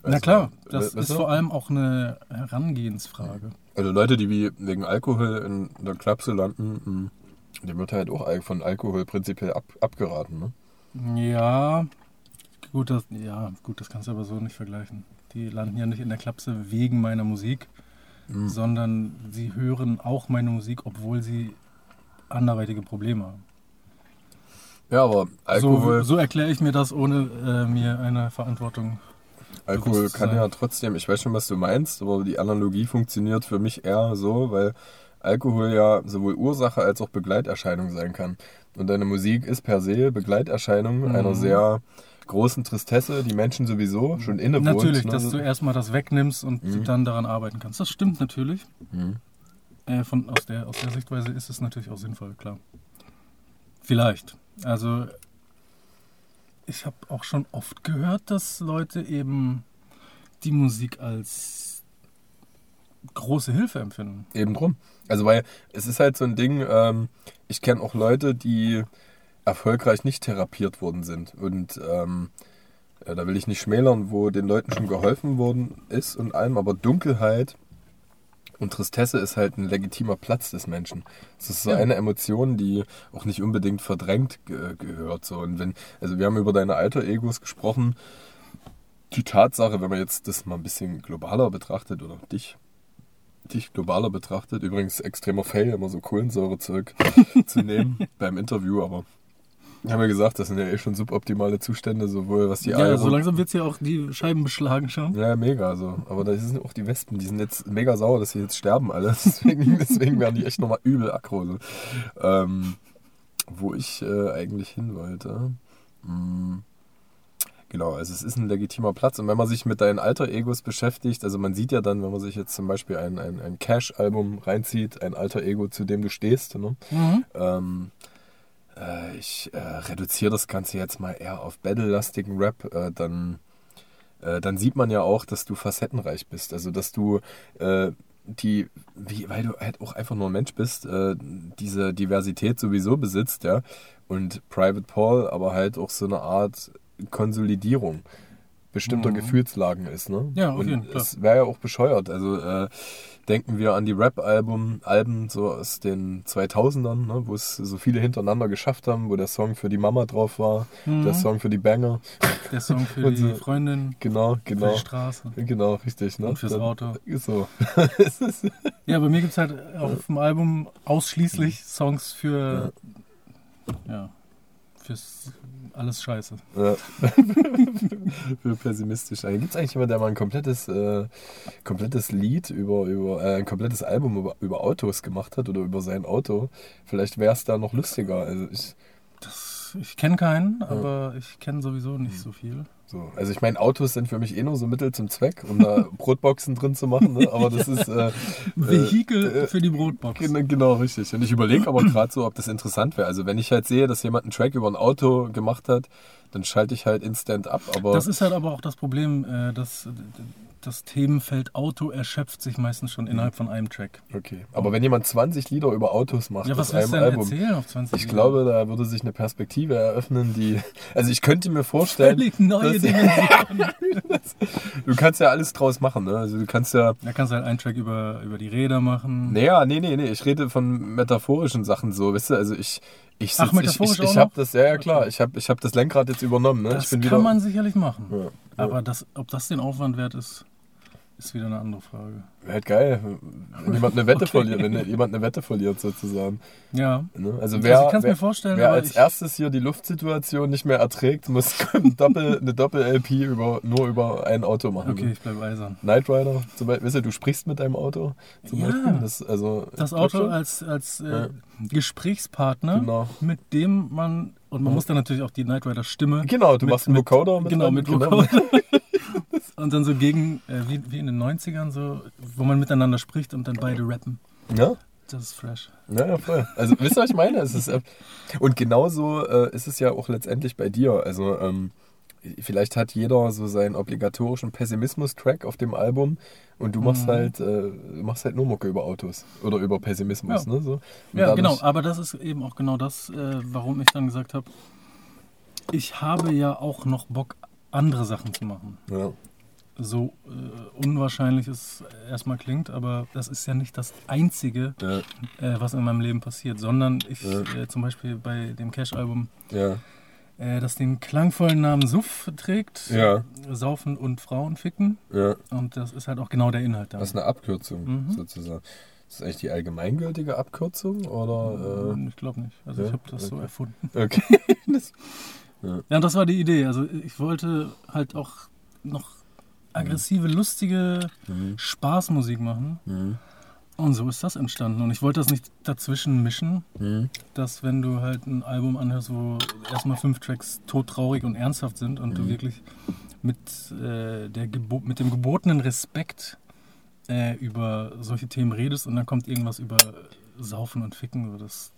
Na Also, klar, das ist du? vor allem auch eine Herangehensfrage. Also Leute, die wie wegen Alkohol in der Klapse landen, dem wird halt auch von Alkohol prinzipiell ab, abgeraten. Ne? Ja, gut, das, ja, gut, das kannst du aber so nicht vergleichen. Die landen ja nicht in der Klapse wegen meiner Musik, Mhm. sondern sie hören auch meine Musik, obwohl sie anderweitige Probleme haben. Ja, aber Alkohol, So, so erkläre ich mir das, ohne äh, mir eine Verantwortung. Alkohol kann sein. ja trotzdem, ich weiß schon, was du meinst, aber die Analogie funktioniert für mich eher so, weil Alkohol ja sowohl Ursache als auch Begleiterscheinung sein kann. Und deine Musik ist per se Begleiterscheinung Mhm. einer sehr großen Tristesse, die Menschen sowieso schon innewohnt. natürlich, ne? dass du erstmal das wegnimmst und Mhm. dann daran arbeiten kannst. Das stimmt natürlich. Mhm. Äh, von, aus, der, aus der Sichtweise ist es natürlich auch sinnvoll, klar. Vielleicht. Also, ich habe auch schon oft gehört, dass Leute eben die Musik als große Hilfe empfinden. Eben drum. Also weil es ist halt so ein Ding, ähm, ich kenne auch Leute, die erfolgreich nicht therapiert worden sind. Und ähm, äh, da will ich nicht schmälern, wo den Leuten schon geholfen worden ist und allem, aber Dunkelheit und Tristesse ist halt ein legitimer Platz des Menschen. Es ist so Ja. eine Emotion, die auch nicht unbedingt verdrängt ge gehört. So. Und wenn, also wir haben über deine Alter-Egos gesprochen. Die Tatsache, wenn man jetzt das mal ein bisschen globaler betrachtet oder dich dich globaler betrachtet. Übrigens extremer Fail, immer so Kohlensäure zurück <laughs> zu nehmen beim Interview, aber wir haben ja gesagt, das sind ja eh schon suboptimale Zustände, sowohl was die ja, Aero- so langsam wird es ja auch die Scheiben beschlagen schon. Ja, mega so. Aber da sind auch die Wespen, die sind jetzt mega sauer, dass sie jetzt sterben alle. <laughs> Deswegen, deswegen werden die echt nochmal übel aggro. So. Ähm, wo ich äh, eigentlich hin wollte. Mm, Genau, also es ist ein legitimer Platz. Und wenn man sich mit deinen Alter-Egos beschäftigt, also man sieht ja dann, wenn man sich jetzt zum Beispiel ein, ein, ein Cash-Album reinzieht, ein Alter-Ego, zu dem du stehst, ne? Mhm. Ähm, äh, ich äh, reduziere das Ganze jetzt mal eher auf battle-lastigen Rap, äh, dann, äh, dann sieht man ja auch, dass du facettenreich bist. Also, dass du äh, die, wie, weil du halt auch einfach nur ein Mensch bist, äh, diese Diversität sowieso besitzt, ja. Und Private Paul, aber halt auch so eine Art Konsolidierung. bestimmter Mhm. Gefühlslagen ist. Ne? Ja, auf Und jeden Fall. Es wäre ja auch bescheuert. Also äh, denken wir an die Rap-Alben, Alben so aus den 2000ern, ne? wo es so viele hintereinander geschafft haben, wo der Song für die Mama drauf war, Mhm. der Song für die Banger. Der Song für <laughs> die so- Freundin, Genau, für genau. die Straße Genau, richtig. Ne? und fürs Auto. So. <laughs> Ja, bei mir gibt es halt auf dem Album ausschließlich Songs für, ja, fürs alles Scheiße. Ja. <laughs> Für pessimistisch. Gibt es eigentlich jemanden, der mal ein komplettes, äh, komplettes Lied über, über äh, ein komplettes Album über, über Autos gemacht hat oder über sein Auto? Vielleicht wäre es da noch lustiger. Also ich, Das, ich kenne keinen, aber ich kenne sowieso nicht so viel. So. also ich meine, Autos sind für mich eh nur so Mittel zum Zweck, um da <laughs> Brotboxen drin zu machen. Ne? Aber das ist äh, Vehikel äh, für die Brotbox. Genau, genau, richtig. Und ich überlege aber <clears throat> gerade so, ob das interessant wäre. Also wenn ich halt sehe, dass jemand einen Track über ein Auto gemacht hat, dann schalte ich halt instant ab. Aber Das ist halt aber auch das Problem, äh, dass das Themenfeld Auto erschöpft sich meistens schon innerhalb von einem Track. okay. Aber wenn jemand 20 Lieder über Autos macht Ja, was willst einem denn Album, erzählen auf 20 ich Lieder? glaube, da würde sich eine Perspektive eröffnen, die. Also ich könnte mir vorstellen, Völlig neue Dimensionen. <laughs> du kannst ja alles draus machen. Ne? Also du kannst ja. Da kannst du halt einen Track über, über die Räder machen. Naja, nee, nee, nee. Ich rede von metaphorischen Sachen so, weißt du? Also ich. Ich, Ach, sitz, ich, metaphorisch ich, ich auch habe das, ja, ja klar, ich habe ich hab das Lenkrad jetzt übernommen. Ne? Das ich bin kann wieder, man sicherlich machen. Ja, Aber das, ob das den Aufwand wert ist, ist wieder eine andere Frage. Wäre halt geil, wenn jemand eine Wette <laughs> Okay. verliert, wenn jemand eine Wette verliert sozusagen. Ja. Ne? Also Also wer, mir wer, vorstellen, wer als erstes hier die Luftsituation nicht mehr erträgt, muss <laughs> ein Doppel, eine Doppel-LP über, nur über ein Auto machen. Okay, ich bleibe eisern. Knight Rider, zum Beispiel, weißt du, du sprichst mit deinem Auto zum Ja. Beispiel. Das, also, Das Auto als, als äh, Ja. Gesprächspartner, Genau. mit dem man, und man muss dann natürlich auch die Knight Rider Stimme. Genau, du mit- machst einen Vocoder mit Genau, mit genau. Vocoder. <laughs> und dann so gegen, äh, wie, wie in den 90ern, so, wo man miteinander spricht und dann beide rappen. Ja? Das ist fresh. Ja, ja, voll. Also, wisst ihr, was ich meine? Es ist, äh, und genauso äh, ist es ja auch letztendlich bei dir. Also, ähm, vielleicht hat jeder so seinen obligatorischen Pessimismus-Track auf dem Album und du machst Mhm. halt äh, machst halt nur Mucke über Autos oder über Pessimismus. Ja. Ne, so. Ja, dadurch- genau. Aber das ist eben auch genau das, äh, warum ich dann gesagt habe, ich habe ja auch noch Bock, andere Sachen zu machen. Ja. So äh, unwahrscheinlich es erstmal klingt, aber das ist ja nicht das Einzige, Ja, äh, was in meinem Leben passiert, sondern ich Ja. äh, zum Beispiel bei dem Cash-Album, ja, äh, das den klangvollen Namen Suff trägt, Ja. Saufen und Frauen ficken. ja. Und das ist halt auch genau der Inhalt da. Das ist eine Abkürzung Mhm. sozusagen. Ist das eigentlich die allgemeingültige Abkürzung oder? ich glaube nicht. Also ja, ich habe das so okay. erfunden. Äh, <laughs> okay. <laughs> Ja, und das war die Idee. Also ich wollte halt auch noch aggressive, lustige Mhm. Spaßmusik machen. Mhm. Und so ist das entstanden. Und ich wollte das nicht dazwischen mischen, Mhm. dass wenn du halt ein Album anhörst, wo erstmal fünf Tracks todtraurig und ernsthaft sind und du Mhm. wirklich mit, äh, der Gebo mit dem gebotenen Respekt äh, über solche Themen redest und dann kommt irgendwas über Saufen und Ficken. So das,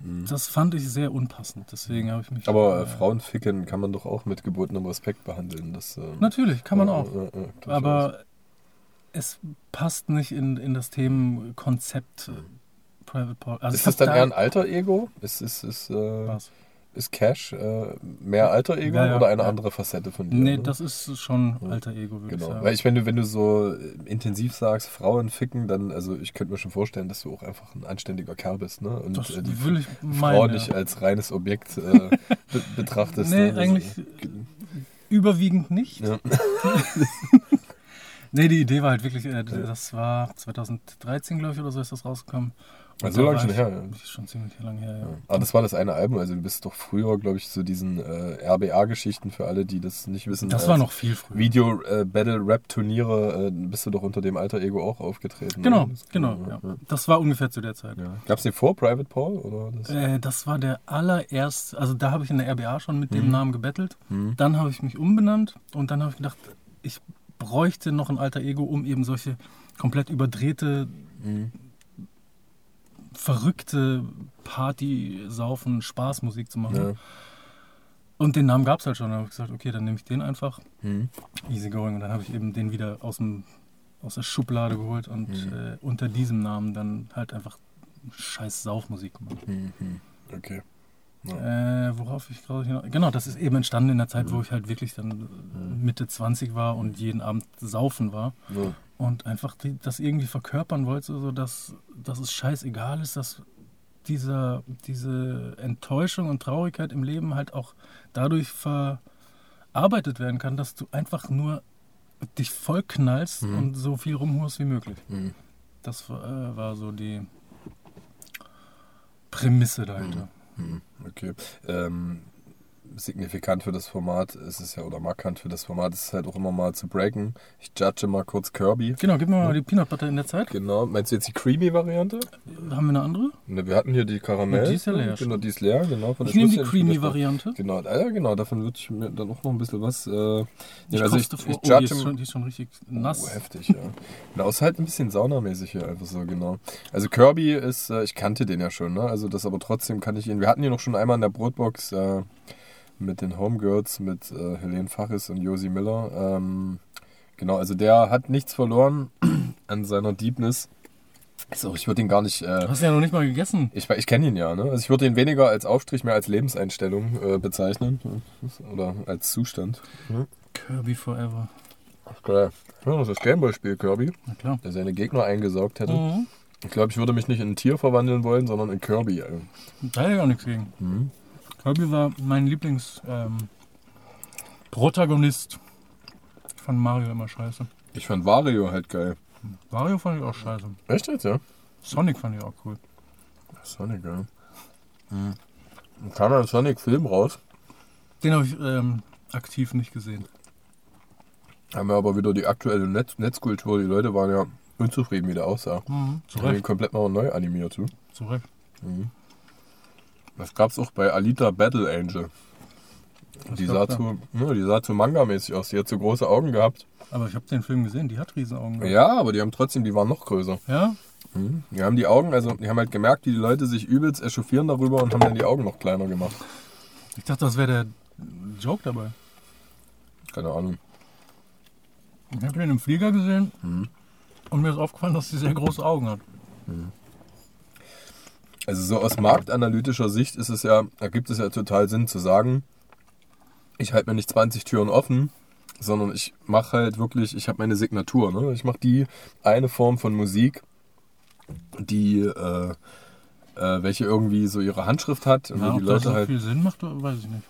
Mhm. das fand ich sehr unpassend. Deswegen habe ich mich. Aber äh, äh, Frauen ficken kann man doch auch mit gebotenem Respekt behandeln. Das, äh, Natürlich, kann man ja, auch. ja, durchaus. Aber es passt nicht in, in das Themenkonzept äh, Private. Also ist das dann da- eher ein Alter Ego? Ist, ist, ist, äh, Was? Ist Cash äh, mehr Alter Ego Ja, ja, oder eine ja. andere Facette von dir? Nee, ne? das ist schon alter Ego, würde ich Genau, sagen. weil ich, wenn du, wenn du so äh, intensiv sagst, Frauen ficken, dann, also ich könnte mir schon vorstellen, dass du auch einfach ein anständiger Kerl bist, ne? Und das äh, die will ich Frau meinen. nicht ja. als reines Objekt äh, <laughs> be betrachtest. Nee, ne? eigentlich überwiegend nicht. <laughs> Nee, die Idee war halt wirklich, äh, das war 2013, glaube ich, oder so ist das rausgekommen. Also so lange schon her, ja. Das ist schon ziemlich lange her, ja. Ja. Aber das war das eine Album, also du bist doch früher, glaube ich, zu diesen äh, RBA-Geschichten für alle, die das nicht wissen. Das als war noch viel früher. Video-Battle-Rap-Turniere, äh, bist du doch unter dem Alter Ego auch aufgetreten. Genau? Das- genau. Ja. Das war ungefähr zu der Zeit. Ja. Gab es den vor Private Paul? Oder das? Äh, das war der allererste, also da habe ich in der RBA schon mit dem Mhm. Namen gebettelt. Hm. Dann habe ich mich umbenannt und dann habe ich gedacht, ich bräuchte noch ein alter Ego, um eben solche komplett überdrehte, Hm. Verrückte Party, Saufen, Spaßmusik zu machen. Ja. Und den Namen gab es halt schon. Dann habe ich gesagt, okay, dann nehme ich den einfach. Hm. Easy going. Und dann habe ich eben den wieder aus, dem, aus der Schublade geholt und Mhm. äh, unter diesem Namen dann halt einfach scheiß Saufmusik gemacht. Hm. Hm. Okay. Äh, worauf ich gerade hinaus. Genau, das ist eben entstanden in der Zeit, wo ich halt wirklich dann Mitte 20 war und jeden Abend saufen war. Ja. Und einfach die, das irgendwie verkörpern wollte, so dass, dass es scheißegal ist, dass dieser, diese Enttäuschung und Traurigkeit im Leben halt auch dadurch verarbeitet werden kann, dass du einfach nur dich vollknallst Mhm. und so viel rumhust wie möglich. Mhm. Das war, äh, war so die Prämisse dahinter. Mhm. Okay. Ähm, signifikant für das Format ist es ja, oder markant für das Format ist es halt auch immer mal zu breaken. Ich judge mal kurz Kirby. Genau, gib mir mal die Peanut Butter in der Zeit. Genau. Meinst du jetzt die Creamy-Variante? Haben wir eine andere? Ne, wir hatten hier die Karamell. Die ist ja leer Genau, die ist leer, genau. Von Ich nehme die ich Creamy-Variante. Genau, ja, genau, davon würde ich mir dann auch noch ein bisschen was. Äh, Ich nehmen. also ich, koste ich vor. Oh, die, ist schon, die ist schon richtig nass. Oh, heftig, ja. Genau, ist halt ein bisschen saunamäßig hier einfach so, genau. Also Kirby ist, äh, ich kannte den ja schon, ne? Also das aber trotzdem kann ich ihn. Wir hatten ihn noch schon einmal in der Brotbox äh, mit den Homegirls, mit äh, Helene Faches und Josi Miller. Ähm, genau, also der hat nichts verloren <clears throat> an seiner Deepness. Also ich würde ihn gar nicht. Äh, Du hast ja noch nicht mal gegessen. ich, ich kenne ihn ja, ne? Also ich würde ihn weniger als Aufstrich, mehr als Lebenseinstellung äh, bezeichnen. Oder als Zustand. Kirby Forever. Geil. Ja, das ist das Gameboy-Spiel Kirby, Na klar. der seine Gegner eingesaugt hätte. Mhm. Ich glaube, ich würde mich nicht in ein Tier verwandeln wollen, sondern in Kirby. Da hätte ich auch nichts gegen. Mhm. Kirby war mein Lieblings-Protagonist. Protagonist. ich fand Mario immer scheiße. Ich fand Wario halt geil. Mario fand ich auch scheiße. Echt jetzt, ja? Sonic fand ich auch cool. Sonic, ja. Mhm. Dann kam ein Sonic-Film raus. Den habe ich ähm, aktiv nicht gesehen. Haben wir aber wieder die aktuelle Netz Netzkultur. Die Leute waren ja unzufrieden, wie der aussah. Mhm. Zu Recht. komplett mal neu animiert. Du? Zu Recht. Mhm. Das gab's auch bei Alita Battle Angel. Die sah, zu, ja, die sah zu Manga-mäßig aus. Die hat so große Augen gehabt. Aber ich habe den Film gesehen, die hat Riesenaugen. gehabt. Ja, aber die haben trotzdem, die waren noch größer. Ja? Mhm. Die haben die Augen, also die haben halt gemerkt, wie die Leute sich übelst echauffieren darüber und haben dann die Augen noch kleiner gemacht. Ich dachte, das wäre der Joke dabei. Keine Ahnung. Ich habe den im Flieger gesehen Mhm. und mir ist aufgefallen, dass sie sehr große Augen hat. Also so aus marktanalytischer Sicht ist es ja, ergibt es ja total Sinn zu sagen, ich halte mir nicht 20 Türen offen, sondern ich mache halt wirklich, ich habe meine Signatur. Ne? Ich mache die eine Form von Musik, die äh, äh, welche irgendwie so ihre Handschrift hat und Ja, die das Leute so halt viel Sinn macht, weiß ich nicht.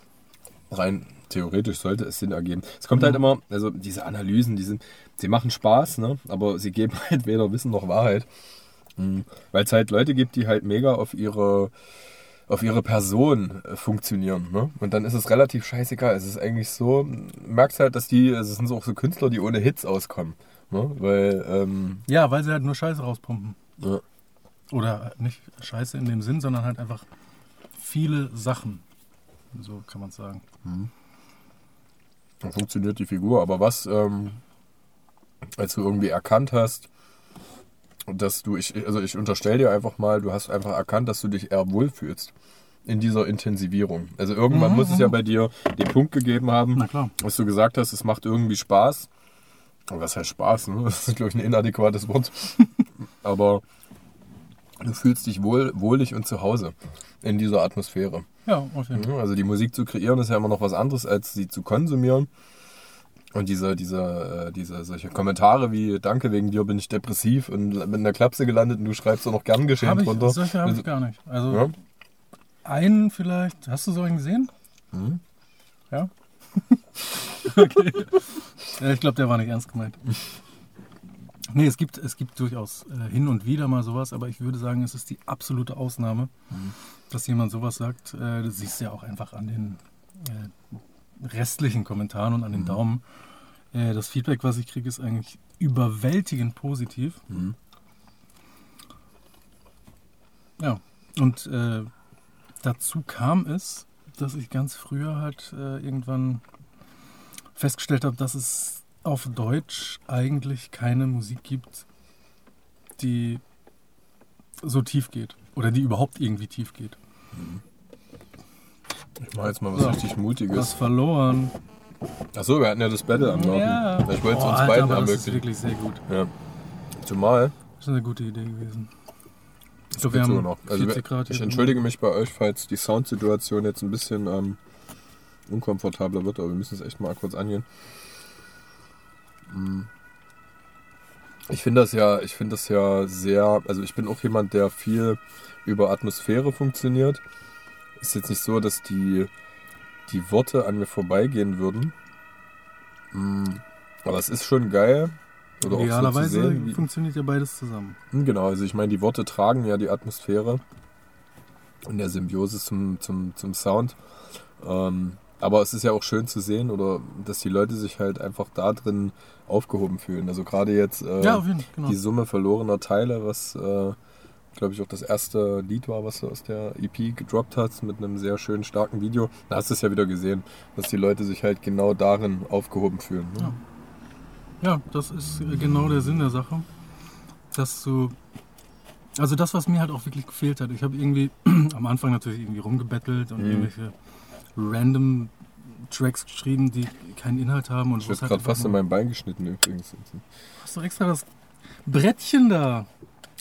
rein theoretisch sollte es Sinn ergeben. Es kommt Ja. halt immer, also diese Analysen, die sind, sie machen Spaß, ne? aber sie geben <laughs> halt weder Wissen noch Wahrheit. Mhm. Weil es halt Leute gibt, die halt mega auf ihre, auf ihre Person äh, funktionieren. Ne? Und dann ist es relativ scheißegal. Es ist eigentlich so, du merkst halt, dass die, es sind so auch so Künstler, die ohne Hits auskommen. Ne? Weil, ähm, Ja, weil sie halt nur Scheiße rauspumpen. ja. Oder nicht Scheiße in dem Sinn, sondern halt einfach viele Sachen. So kann man es sagen. dann funktioniert die Figur. Aber was, ähm, als du irgendwie erkannt hast, dass du, ich, also ich unterstelle dir einfach mal, du hast einfach erkannt, dass du dich eher wohlfühlst in dieser Intensivierung. Also irgendwann Mhm, muss es ja bei dir den Punkt gegeben haben, dass du gesagt hast, es macht irgendwie Spaß. Aber was heißt Spaß? Ne? Das ist, glaube ich, ein inadäquates Wort. <laughs> Aber du fühlst dich wohl, wohlig und zu Hause in dieser Atmosphäre. Ja, auf jeden Fall. Mhm, Also die Musik zu kreieren ist ja immer noch was anderes, als sie zu konsumieren. Und diese, diese, äh, diese solche Kommentare wie Danke, wegen dir bin ich depressiv und mit einer Klapse gelandet und du schreibst auch noch gern geschehen ich, drunter. solche habe Also- ich gar nicht. Also Ja? einen vielleicht. Hast du so einen gesehen? Mhm. Ja? <laughs> okay. Ich glaube, der war nicht ernst gemeint. Nee, es gibt, es gibt durchaus äh, hin und wieder mal sowas, aber ich würde sagen, es ist die absolute Ausnahme, dass jemand sowas sagt. Äh, das siehst du ja auch einfach an den äh, restlichen Kommentaren und an den Daumen. Äh, das Feedback, was ich kriege, ist eigentlich überwältigend positiv. Mhm. Ja, und äh, dazu kam es, dass ich ganz früher halt äh, irgendwann festgestellt habe, dass es auf Deutsch eigentlich keine Musik gibt, die so tief geht. Oder die überhaupt irgendwie tief geht. Ich mache jetzt mal was So. richtig Was Mutiges. verloren. Achso, wir hatten ja das Battle am Laufen. Ja. Ich wollte es uns Alter, beiden aber das ist ermöglichen. wirklich sehr gut. Ja. Zumal, Das ist eine gute Idee gewesen. Es So, geht wir haben noch. Also 40 Grad ich entschuldige mich bei euch, falls die Soundsituation jetzt ein bisschen ähm, unkomfortabler wird, aber wir müssen es echt mal kurz angehen. Mm. Ich finde das ja, ich finde das ja sehr, also ich bin auch jemand, der viel über Atmosphäre funktioniert. Ist jetzt nicht so, dass die, die Worte an mir vorbeigehen würden. Mm. Aber es ist schon geil. Oder auch so Idealerweise sehen, funktioniert ja beides zusammen. hm, Genau, also ich meine, die Worte tragen ja die Atmosphäre und der Symbiose zum, zum, zum Sound. Ähm, aber es ist ja auch schön zu sehen, oder dass die Leute sich halt einfach da drin aufgehoben fühlen. Also gerade jetzt äh, ja, jeden. Genau. die Summe verlorener Teile, was äh, glaube ich auch das erste Lied war, was du aus der EP gedroppt hast, mit einem sehr schönen, starken Video. Da hast du es ja wieder gesehen, dass die Leute sich halt genau darin aufgehoben fühlen. Ne? Ja. Ja, das ist genau der Sinn der Sache. Dass du. Also das, was mir halt auch wirklich gefehlt hat. Ich habe irgendwie <clears throat> am Anfang natürlich irgendwie rumgebettelt und Mhm. irgendwelche random Tracks geschrieben, die keinen Inhalt haben. Und Ich es werde halt gerade fast in mein Bein geschnitten übrigens. Hast du extra das Brettchen da?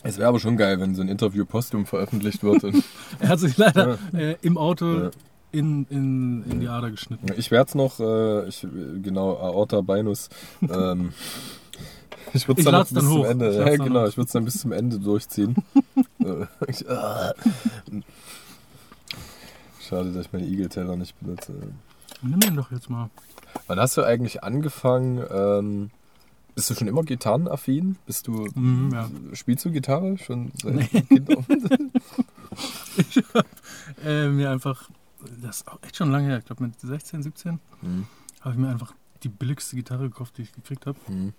Es wäre aber schon geil, wenn so ein Interview postum veröffentlicht wird. <laughs> Er hat sich leider äh, im Auto Ja. in, in, in die Ader geschnitten. ich werde es noch, äh, ich, genau, Aorta Beinus. Ähm, <laughs> ich würde es dann, bis dann zum hoch. Ende. Ich Ja, genau, ich würde es dann bis zum Ende durchziehen. <laughs> Äh, ah. Schade, dass ich meine Igelteller nicht benutze. Nimm den doch jetzt mal. Wann hast du eigentlich angefangen? Ähm, bist du schon immer gitarrenaffin? Bist du Mhm, ja. spielst du Gitarre schon seit <laughs> Kind auf? Äh, mir einfach, das ist auch echt schon lange her, ich glaube mit 16, 17, Mhm. habe ich mir einfach die billigste Gitarre gekauft, die ich gekriegt habe. Mhm.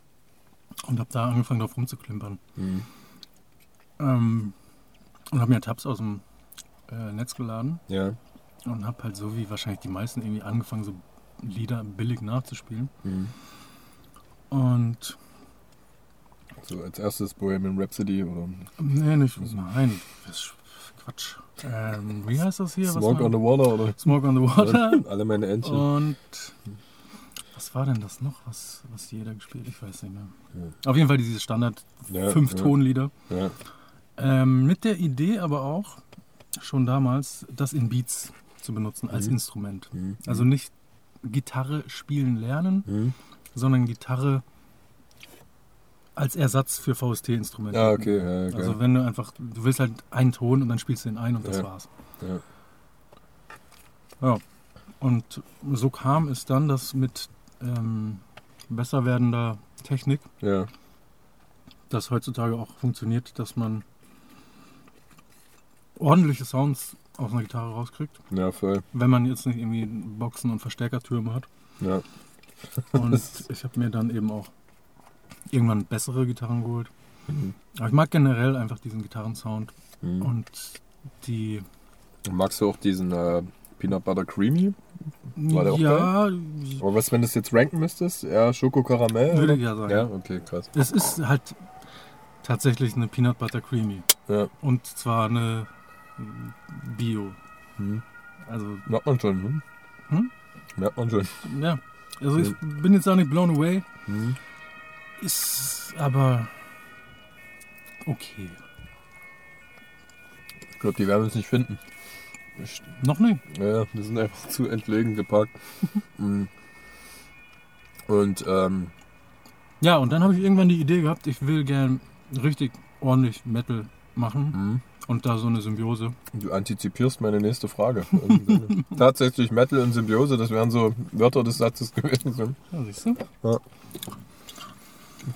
Und habe da angefangen drauf rumzuklimpern. Mhm. Ähm, und habe mir Tabs aus dem äh, Netz geladen Ja. und habe halt so wie wahrscheinlich die meisten irgendwie angefangen, so Lieder billig nachzuspielen. Mhm. Und So als erstes Bohemian Rhapsody oder nee, nicht, nein, Quatsch. Ähm, wie heißt das hier? Smoke on the Water oder Smoke on the Water. alle meine Entchen. Und was war denn das noch, was, was jeder gespielt? Ich weiß nicht mehr. Ja. Auf jeden Fall diese Standard Ja, fünf. Tonlieder. Ja. Ähm, mit der Idee aber auch schon damals, das in Beats zu benutzen als Mhm. Instrument. Mhm. Also nicht Gitarre spielen lernen, Mhm. Sondern Gitarre als Ersatz für VST-Instrumente. Ja, okay, ja, geil. Also wenn du einfach, du willst halt einen Ton und dann spielst du ihn ein und das Ja. war's. ja. Ja. Und so kam es dann, dass mit ähm, besser werdender Technik ja. das heutzutage auch funktioniert, dass man ordentliche Sounds aus einer Gitarre rauskriegt, ja, voll. wenn man jetzt nicht irgendwie Boxen und Verstärkertürme hat. Ja. Und ich habe mir dann eben auch irgendwann bessere Gitarren geholt. Mhm. Aber ich mag generell einfach diesen Gitarrensound Mhm. und die Magst du auch diesen äh, Peanut Butter Creamy? War der auch ja, Oder was, wenn du es jetzt ranken müsstest? Ja, Schoko Karamell? würde ich ja sagen. Ja, okay, krass. Es ist halt tatsächlich eine Peanut Butter Creamy Ja. und zwar eine Bio. Mhm. Also Merkt man schon, hm? Hm? Merkt man schon. ja, also ich bin jetzt auch nicht blown away, Mhm. ist aber okay. Ich glaube, die werden es nicht finden. Ich, Noch nicht. ja, die sind einfach zu entlegen gepackt. <laughs> Mhm. Und ähm, Ja, und dann habe ich irgendwann die Idee gehabt, ich will gern richtig ordentlich Metal machen mhm. Und da so eine Symbiose. du antizipierst meine nächste Frage. Ähm, <laughs> Tatsächlich Metal und Symbiose, das wären so Wörter des Satzes gewesen. Ja, siehst du?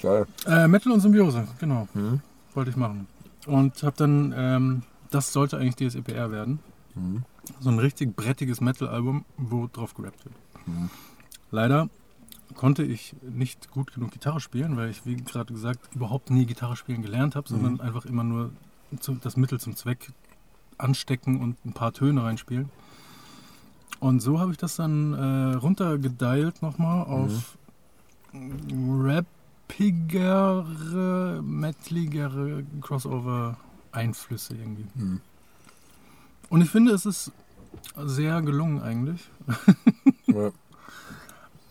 Geil. Äh, Metal und Symbiose, genau, Mhm. wollte ich machen. Und habe dann, ähm, das sollte eigentlich DSEPR werden. Mhm. So ein richtig brettiges Metal-Album, wo drauf gerappt wird. Mhm. Leider konnte ich nicht gut genug Gitarre spielen, weil ich, wie gerade gesagt, überhaupt nie Gitarre spielen gelernt habe, sondern Mhm. einfach immer nur das Mittel zum Zweck anstecken und ein paar Töne reinspielen. Und so habe ich das dann äh, runtergedialt nochmal auf rappigere, metaligere Crossover-Einflüsse irgendwie. Mhm. Und ich finde, es ist sehr gelungen eigentlich. <laughs> Ja.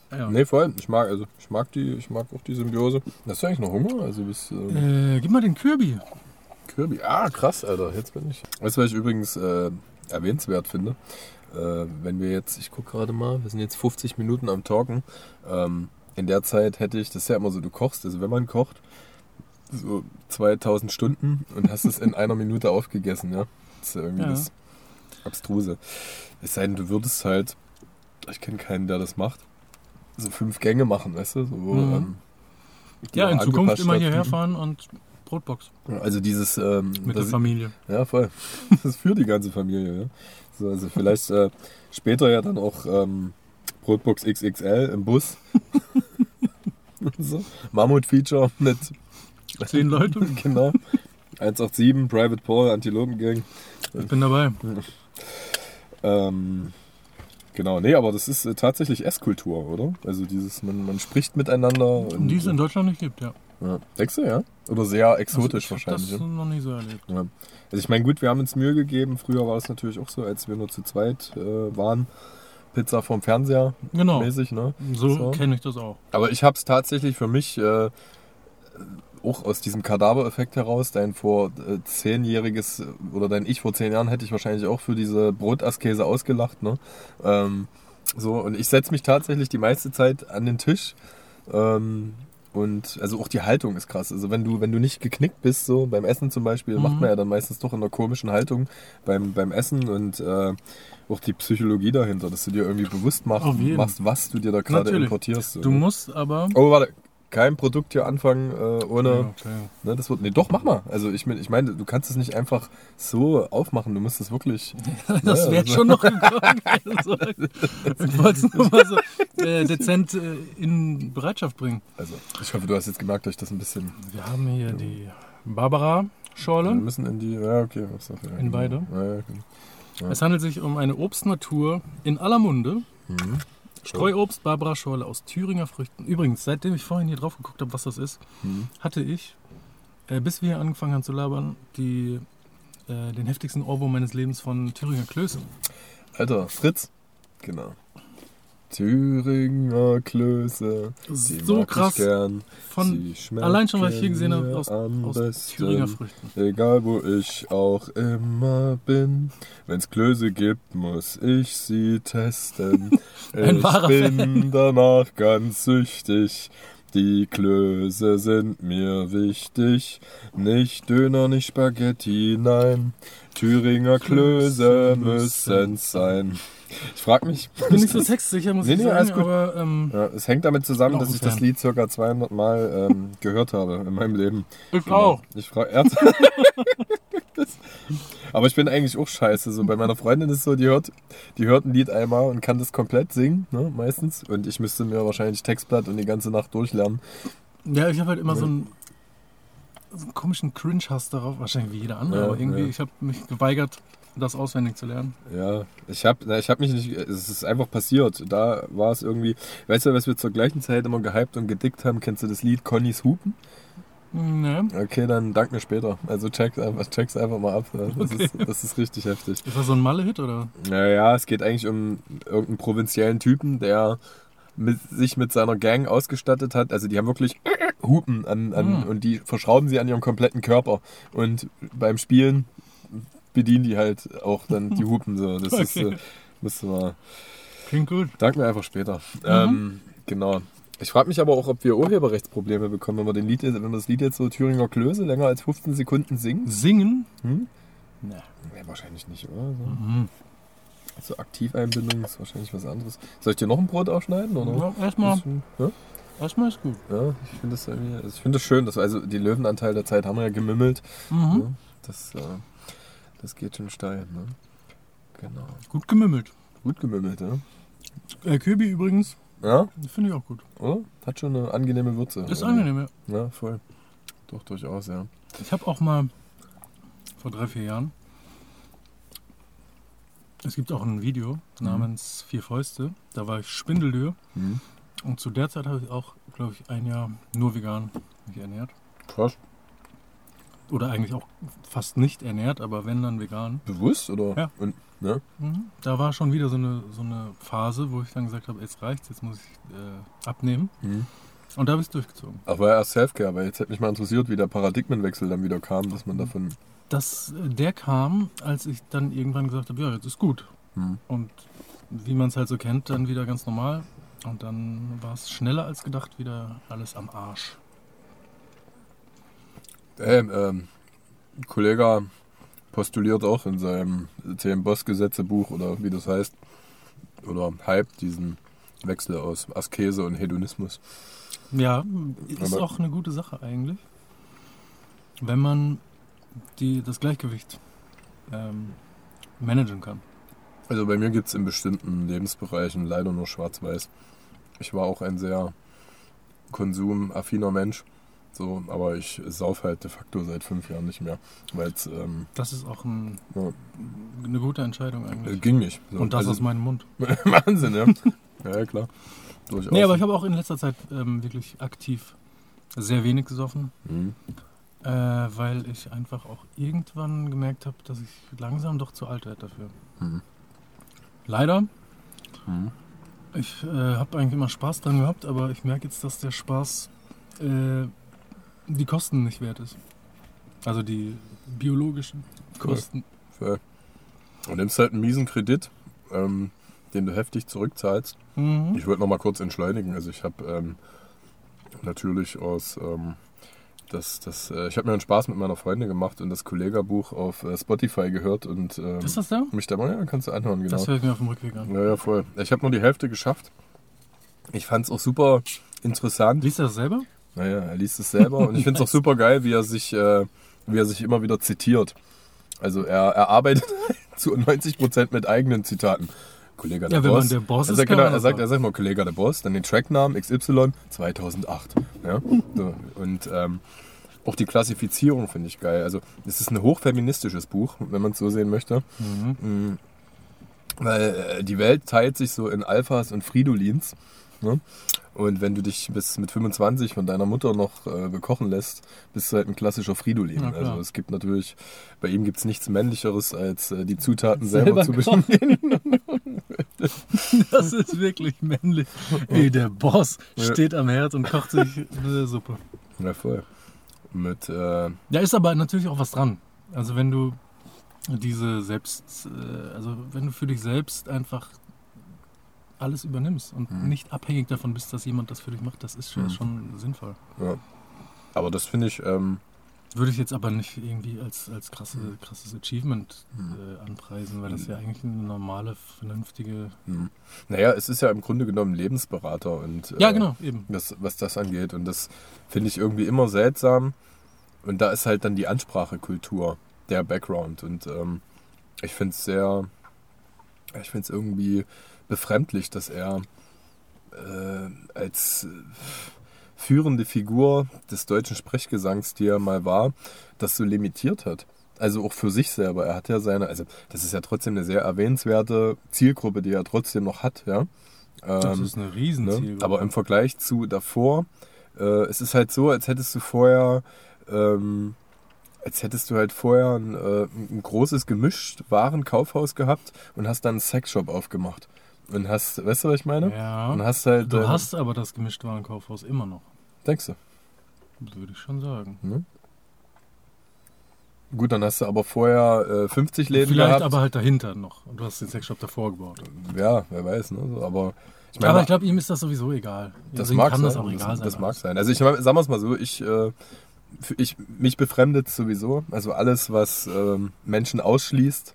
Ja. Nee, voll. Ich mag, also, ich mag die, ich mag auch die Symbiose. Hast du eigentlich noch Hunger? Also bis, ähm, Äh, gib mal den Kirby. Kirby. Ah, krass, Alter. Jetzt bin ich. Weißt du, was ich übrigens äh, erwähnenswert finde? Äh, wenn wir jetzt, ich gucke gerade mal, wir sind jetzt 50 Minuten am Talken. Ähm, in der Zeit hätte ich, das ist ja immer so, du kochst, also wenn man kocht, so 2000 Stunden und hast es in einer Minute aufgegessen, ja. Das ist ja irgendwie Ja. das Abstruse. Es sei denn, du würdest halt, ich kenne keinen, der das macht, so fünf Gänge machen, weißt du? So, Mhm. ähm, Ja, in Zukunft immer hierher fahren und Brotbox Also dieses, ähm, mit der Familie. ja voll, <laughs> das ist für die ganze Familie, ja. So, also vielleicht äh, später ja dann auch ähm, Brotbox XXL im Bus. <laughs> so. Mammut-Feature mit Zehn Leute, <laughs> Genau. 187, Private Paul, Antilopengang. ich bin dabei. Ähm, genau, nee, aber das ist äh, tatsächlich Esskultur, oder? Also dieses, man, man spricht miteinander. Und, Die es in Deutschland nicht gibt, ja. Ja. Denkst du, ja? Oder sehr exotisch Also ich hab wahrscheinlich. Das ja? noch nie so erlebt. Ja. Also ich meine, gut, wir haben uns Mühe gegeben. Früher war es natürlich auch so, als wir nur zu zweit äh, waren. Pizza vom Fernseher Genau, mäßig, ne? so, So. kenne ich das auch. Aber ich habe es tatsächlich für mich äh, auch aus diesem Kadaver-Effekt heraus, dein vor äh, zehnjähriges oder dein Ich vor zehn Jahren hätte ich wahrscheinlich auch für diese Brotaskese ausgelacht. Ne? Ähm, so, und ich setze mich tatsächlich die meiste Zeit an den Tisch. Ähm, und also auch die Haltung ist krass. Also wenn du, wenn du nicht geknickt bist, so beim Essen zum Beispiel, Mhm. macht man ja dann meistens doch in einer komischen Haltung beim, beim Essen und äh, auch die Psychologie dahinter, dass du dir irgendwie bewusst machst, machst was du dir da gerade importierst. Du musst aber. Oh, warte. Kein Produkt hier anfangen äh, ohne. Ja, okay. Ne, das wird. Nee, doch, mach mal. Also ich meine, ich meine, du kannst es nicht einfach so aufmachen. Du musst es wirklich. <laughs> Das Ja, wäre also- schon noch gekommen. <laughs> Also, ich wollte es nur mal so äh, dezent äh, in Bereitschaft bringen. Also, ich hoffe, du hast jetzt gemerkt, dass ich das ein bisschen. Wir haben hier die Wir Barbara-Schorle. müssen in die. Ja, okay. Was ja, In beide? Ja, ja, genau. Ja. Es handelt sich um eine Obstnatur in aller Munde. Mhm. Streuobst Barbara-Schorle aus Thüringer Früchten. Übrigens, seitdem ich vorhin hier drauf geguckt habe, was das ist, Mhm. hatte ich, äh, bis wir hier angefangen haben zu labern, die, äh, den heftigsten Ohrwurm meines Lebens von Thüringer Klöße. Alter, Fritz. Genau. Thüringer Klöße. Die So mag krass. Ich gern. Von, allein schon, was ich hier gesehen habe, aus, aus. Thüringer Früchten. Egal wo ich auch immer bin, wenn's Klöße gibt, muss ich sie testen. <laughs> Ich bin <laughs> danach ganz süchtig. Die Klöße sind mir wichtig. Nicht Döner, nicht Spaghetti, nein. Thüringer Klöße müssen's sein. Ich frag mich. Ich bin nicht so textsicher, muss Nee, ich nee, sagen, aber ähm, Ja, es hängt damit zusammen, dass ein ich das Fan. Lied circa 200 Mal ähm, gehört habe in meinem Leben. ich Genau. auch. Ich frage. <laughs> Aber ich bin eigentlich auch scheiße. So bei meiner Freundin ist es so, die hört, die hört ein Lied einmal und kann das komplett singen, ne, meistens. Und ich müsste mir wahrscheinlich Textblatt und die ganze Nacht durchlernen. Ja, ich habe halt immer so einen, so einen komischen Cringe-Hass darauf, wahrscheinlich wie jeder andere, Ja, aber irgendwie, ja. ich habe mich geweigert, das auswendig zu lernen. Ja, ich habe ich hab mich nicht, es ist einfach passiert. Da war es irgendwie, weißt du, was wir zur gleichen Zeit immer gehypt und gedickt haben, kennst du das Lied Connys Hupen? Ne? Okay, dann dank mir später. Also check einfach, check's einfach mal ab. Das, Okay. ist, das ist richtig heftig. Ist das so ein Malle-Hit oder? Naja, es geht eigentlich um irgendeinen provinziellen Typen, der mit, sich mit seiner Gang ausgestattet hat. Also die haben wirklich Hupen an, an, Hm. und die verschrauben sie an ihrem kompletten Körper. Und beim Spielen bedienen die halt auch dann die <laughs> Hupen so. Das ist, Okay. äh, musst du mal. Klingt gut. Dank mir einfach später. Ähm, genau. Ich frage mich aber auch, ob wir Urheberrechtsprobleme bekommen, wenn wir, den Lied, jetzt- wenn wir das Lied jetzt so Thüringer Klöße länger als 15 Sekunden singen. Singen? Hm? Ne. Nee, wahrscheinlich nicht, oder? So. Mhm. So Aktiveinbindung ist wahrscheinlich was anderes. Soll ich dir noch ein Brot aufschneiden? Oder? Ja, erstmal, Ja, erstmal ist gut. ja ich finde das, irgendwie- also ich finde das schön. Dass, wir- also die Löwenanteil der Zeit haben wir ja gemimmelt. Mhm. Ne? Das, äh, das geht schon steil. Ne? Genau. Gut gemimmelt. Gut gemimmelt, ja? Äh, Köbi übrigens, Ja, finde ich auch gut. oder? Hat schon eine angenehme Würze. Ist angenehm, ja. Ja, voll. Doch, durchaus, ja. Ich habe auch mal vor drei, vier Jahren. Es gibt auch ein Video namens Vier Fäuste. Da war ich Spindeldür. Mhm. Und zu der Zeit habe ich auch, glaube ich, ein Jahr nur vegan mich ernährt. Krass. Oder eigentlich auch fast nicht ernährt, aber wenn dann vegan. Bewusst, oder? Ja. Und, ne? Mhm. Da war schon wieder so eine, so eine Phase, wo ich dann gesagt habe, jetzt reicht's, jetzt muss ich äh, abnehmen. Mhm. Und da habe ich es durchgezogen. Ach, war erst Selfcare, aber jetzt hätte mich mal interessiert, wie der Paradigmenwechsel dann wieder kam, dass man davon. Das, der kam, als ich dann irgendwann gesagt habe, ja, jetzt ist gut. Hm. Und wie man es halt so kennt, dann wieder ganz normal. Und dann war es schneller als gedacht wieder alles am Arsch. Hey, ähm, ein Kollege postuliert auch in seinem TM-Boss-Gesetzebuch oder wie das heißt, oder Hype, diesen Wechsel aus Askese und Hedonismus. Ja, ist Aber- auch eine gute Sache eigentlich. Wenn man die, das Gleichgewicht ähm, managen kann. Also bei mir gibt es in bestimmten Lebensbereichen leider nur Schwarz-Weiß. Ich war auch ein sehr konsumaffiner Mensch, so, aber ich sauf halt de facto seit fünf Jahren nicht mehr, ähm, Das ist auch ein, ja, eine gute Entscheidung äh, eigentlich. ging nicht. So, Und das also, aus meinem Mund. <laughs> Wahnsinn, ja. ja, klar. Durchaus. Nee, aber ich habe auch in letzter Zeit ähm, wirklich aktiv sehr wenig gesoffen, Mhm. Äh, weil ich einfach auch irgendwann gemerkt habe, dass ich langsam doch zu alt werde dafür. Mhm. Leider. Mhm. Ich äh, habe eigentlich immer Spaß dran gehabt, aber ich merke jetzt, dass der Spaß äh, die Kosten nicht wert ist. Also die biologischen Kosten. Voll. Du nimmst halt einen miesen Kredit, ähm, den du heftig zurückzahlst. Mhm. Ich wollte noch mal kurz entschleunigen. Also ich habe ähm, natürlich aus ähm, das, das, äh, ich habe mir einen Spaß mit meiner Freundin gemacht und das Kollegabuch auf äh, Spotify gehört und ähm, Ist das da? mich da mal, ja, kannst du anhören, genau. Das höre ich mir auf dem Rückweg an. Ja, ja, voll. Ich habe nur die Hälfte geschafft. Ich fand es auch super interessant. Liest du das selber? Naja, er liest es selber und ich finde es auch <laughs> super geil, wie er sich, äh, wie er sich immer wieder zitiert. Also er, er arbeitet <laughs> zu 90% mit eigenen Zitaten. Kollege der Ja, wenn Boss. man der Boss er ist, sagt, genau, er sagt, er sagt mal Kollege der Boss, dann den Tracknamen XY 2008. Ja? So, und ähm, auch die Klassifizierung finde ich geil. Also es ist ein hochfeministisches Buch, wenn man es so sehen möchte. Mhm. Mhm. Weil äh, die Welt teilt sich so in Alphas und Fridolins. Ne? Und wenn du dich bis mit 25 von deiner Mutter noch äh, bekochen lässt, bist du halt ein klassischer Fridolin. Also es gibt natürlich, bei ihm gibt es nichts Männlicheres, als äh, die Zutaten selber, Selber zu bestimmen. <laughs> Das ist wirklich männlich. Ey, der Boss Ja. steht am Herd und kocht sich eine Suppe. Ja, voll. Mit, äh, Da ist aber natürlich auch was dran. Also wenn du diese selbst, äh, also wenn du für dich selbst einfach alles übernimmst und Mhm. nicht abhängig davon bist, dass jemand das für dich macht, das ist schon, Mhm. schon sinnvoll. ja. Aber das finde ich, ähm, Würde ich jetzt aber nicht irgendwie als, als krasse, Mhm. krasses Achievement Mhm. äh, anpreisen, weil das Mhm. ja eigentlich eine normale, vernünftige. hm. naja, es ist ja im Grunde genommen Lebensberater und Ja, äh, genau, eben. was, was das angeht. Und das finde ich irgendwie immer seltsam. Und da ist halt dann die Ansprachekultur, der Background. Und ähm, ich finde es sehr, ich finde es irgendwie befremdlich, dass er äh, als führende Figur des deutschen Sprechgesangs, die er mal war, das so limitiert hat. Also auch für sich selber. Er hat ja seine, also das ist ja trotzdem eine sehr erwähnenswerte Zielgruppe, die er trotzdem noch hat, ja. Das Ähm, ist eine Riesenziel. Ne? Aber im Vergleich zu davor, äh, es ist halt so, als hättest du vorher, ähm, als hättest du halt vorher ein, äh, ein großes gemischt Warenkaufhaus gehabt und hast dann einen Sexshop aufgemacht. Und hast, weißt du, was ich meine? ja. Und hast halt. Du äh, hast aber das Gemischtwarenkaufhaus immer noch, Denkst du? würde ich schon sagen. Ne? Gut, dann hast du aber vorher äh, 50 Läden Vielleicht gehabt. aber halt dahinter noch. Und du hast den Sexshop davor gebaut. ja, wer weiß, ne? So, Aber ich meine, aber ich glaube, ihm ist das sowieso egal. Das Deswegen mag kann sein. das auch egal das, sein. das mag sein. Also ich sagen wir es mal so, ich, äh, ich mich befremdet sowieso. Also alles, was ähm, Menschen ausschließt.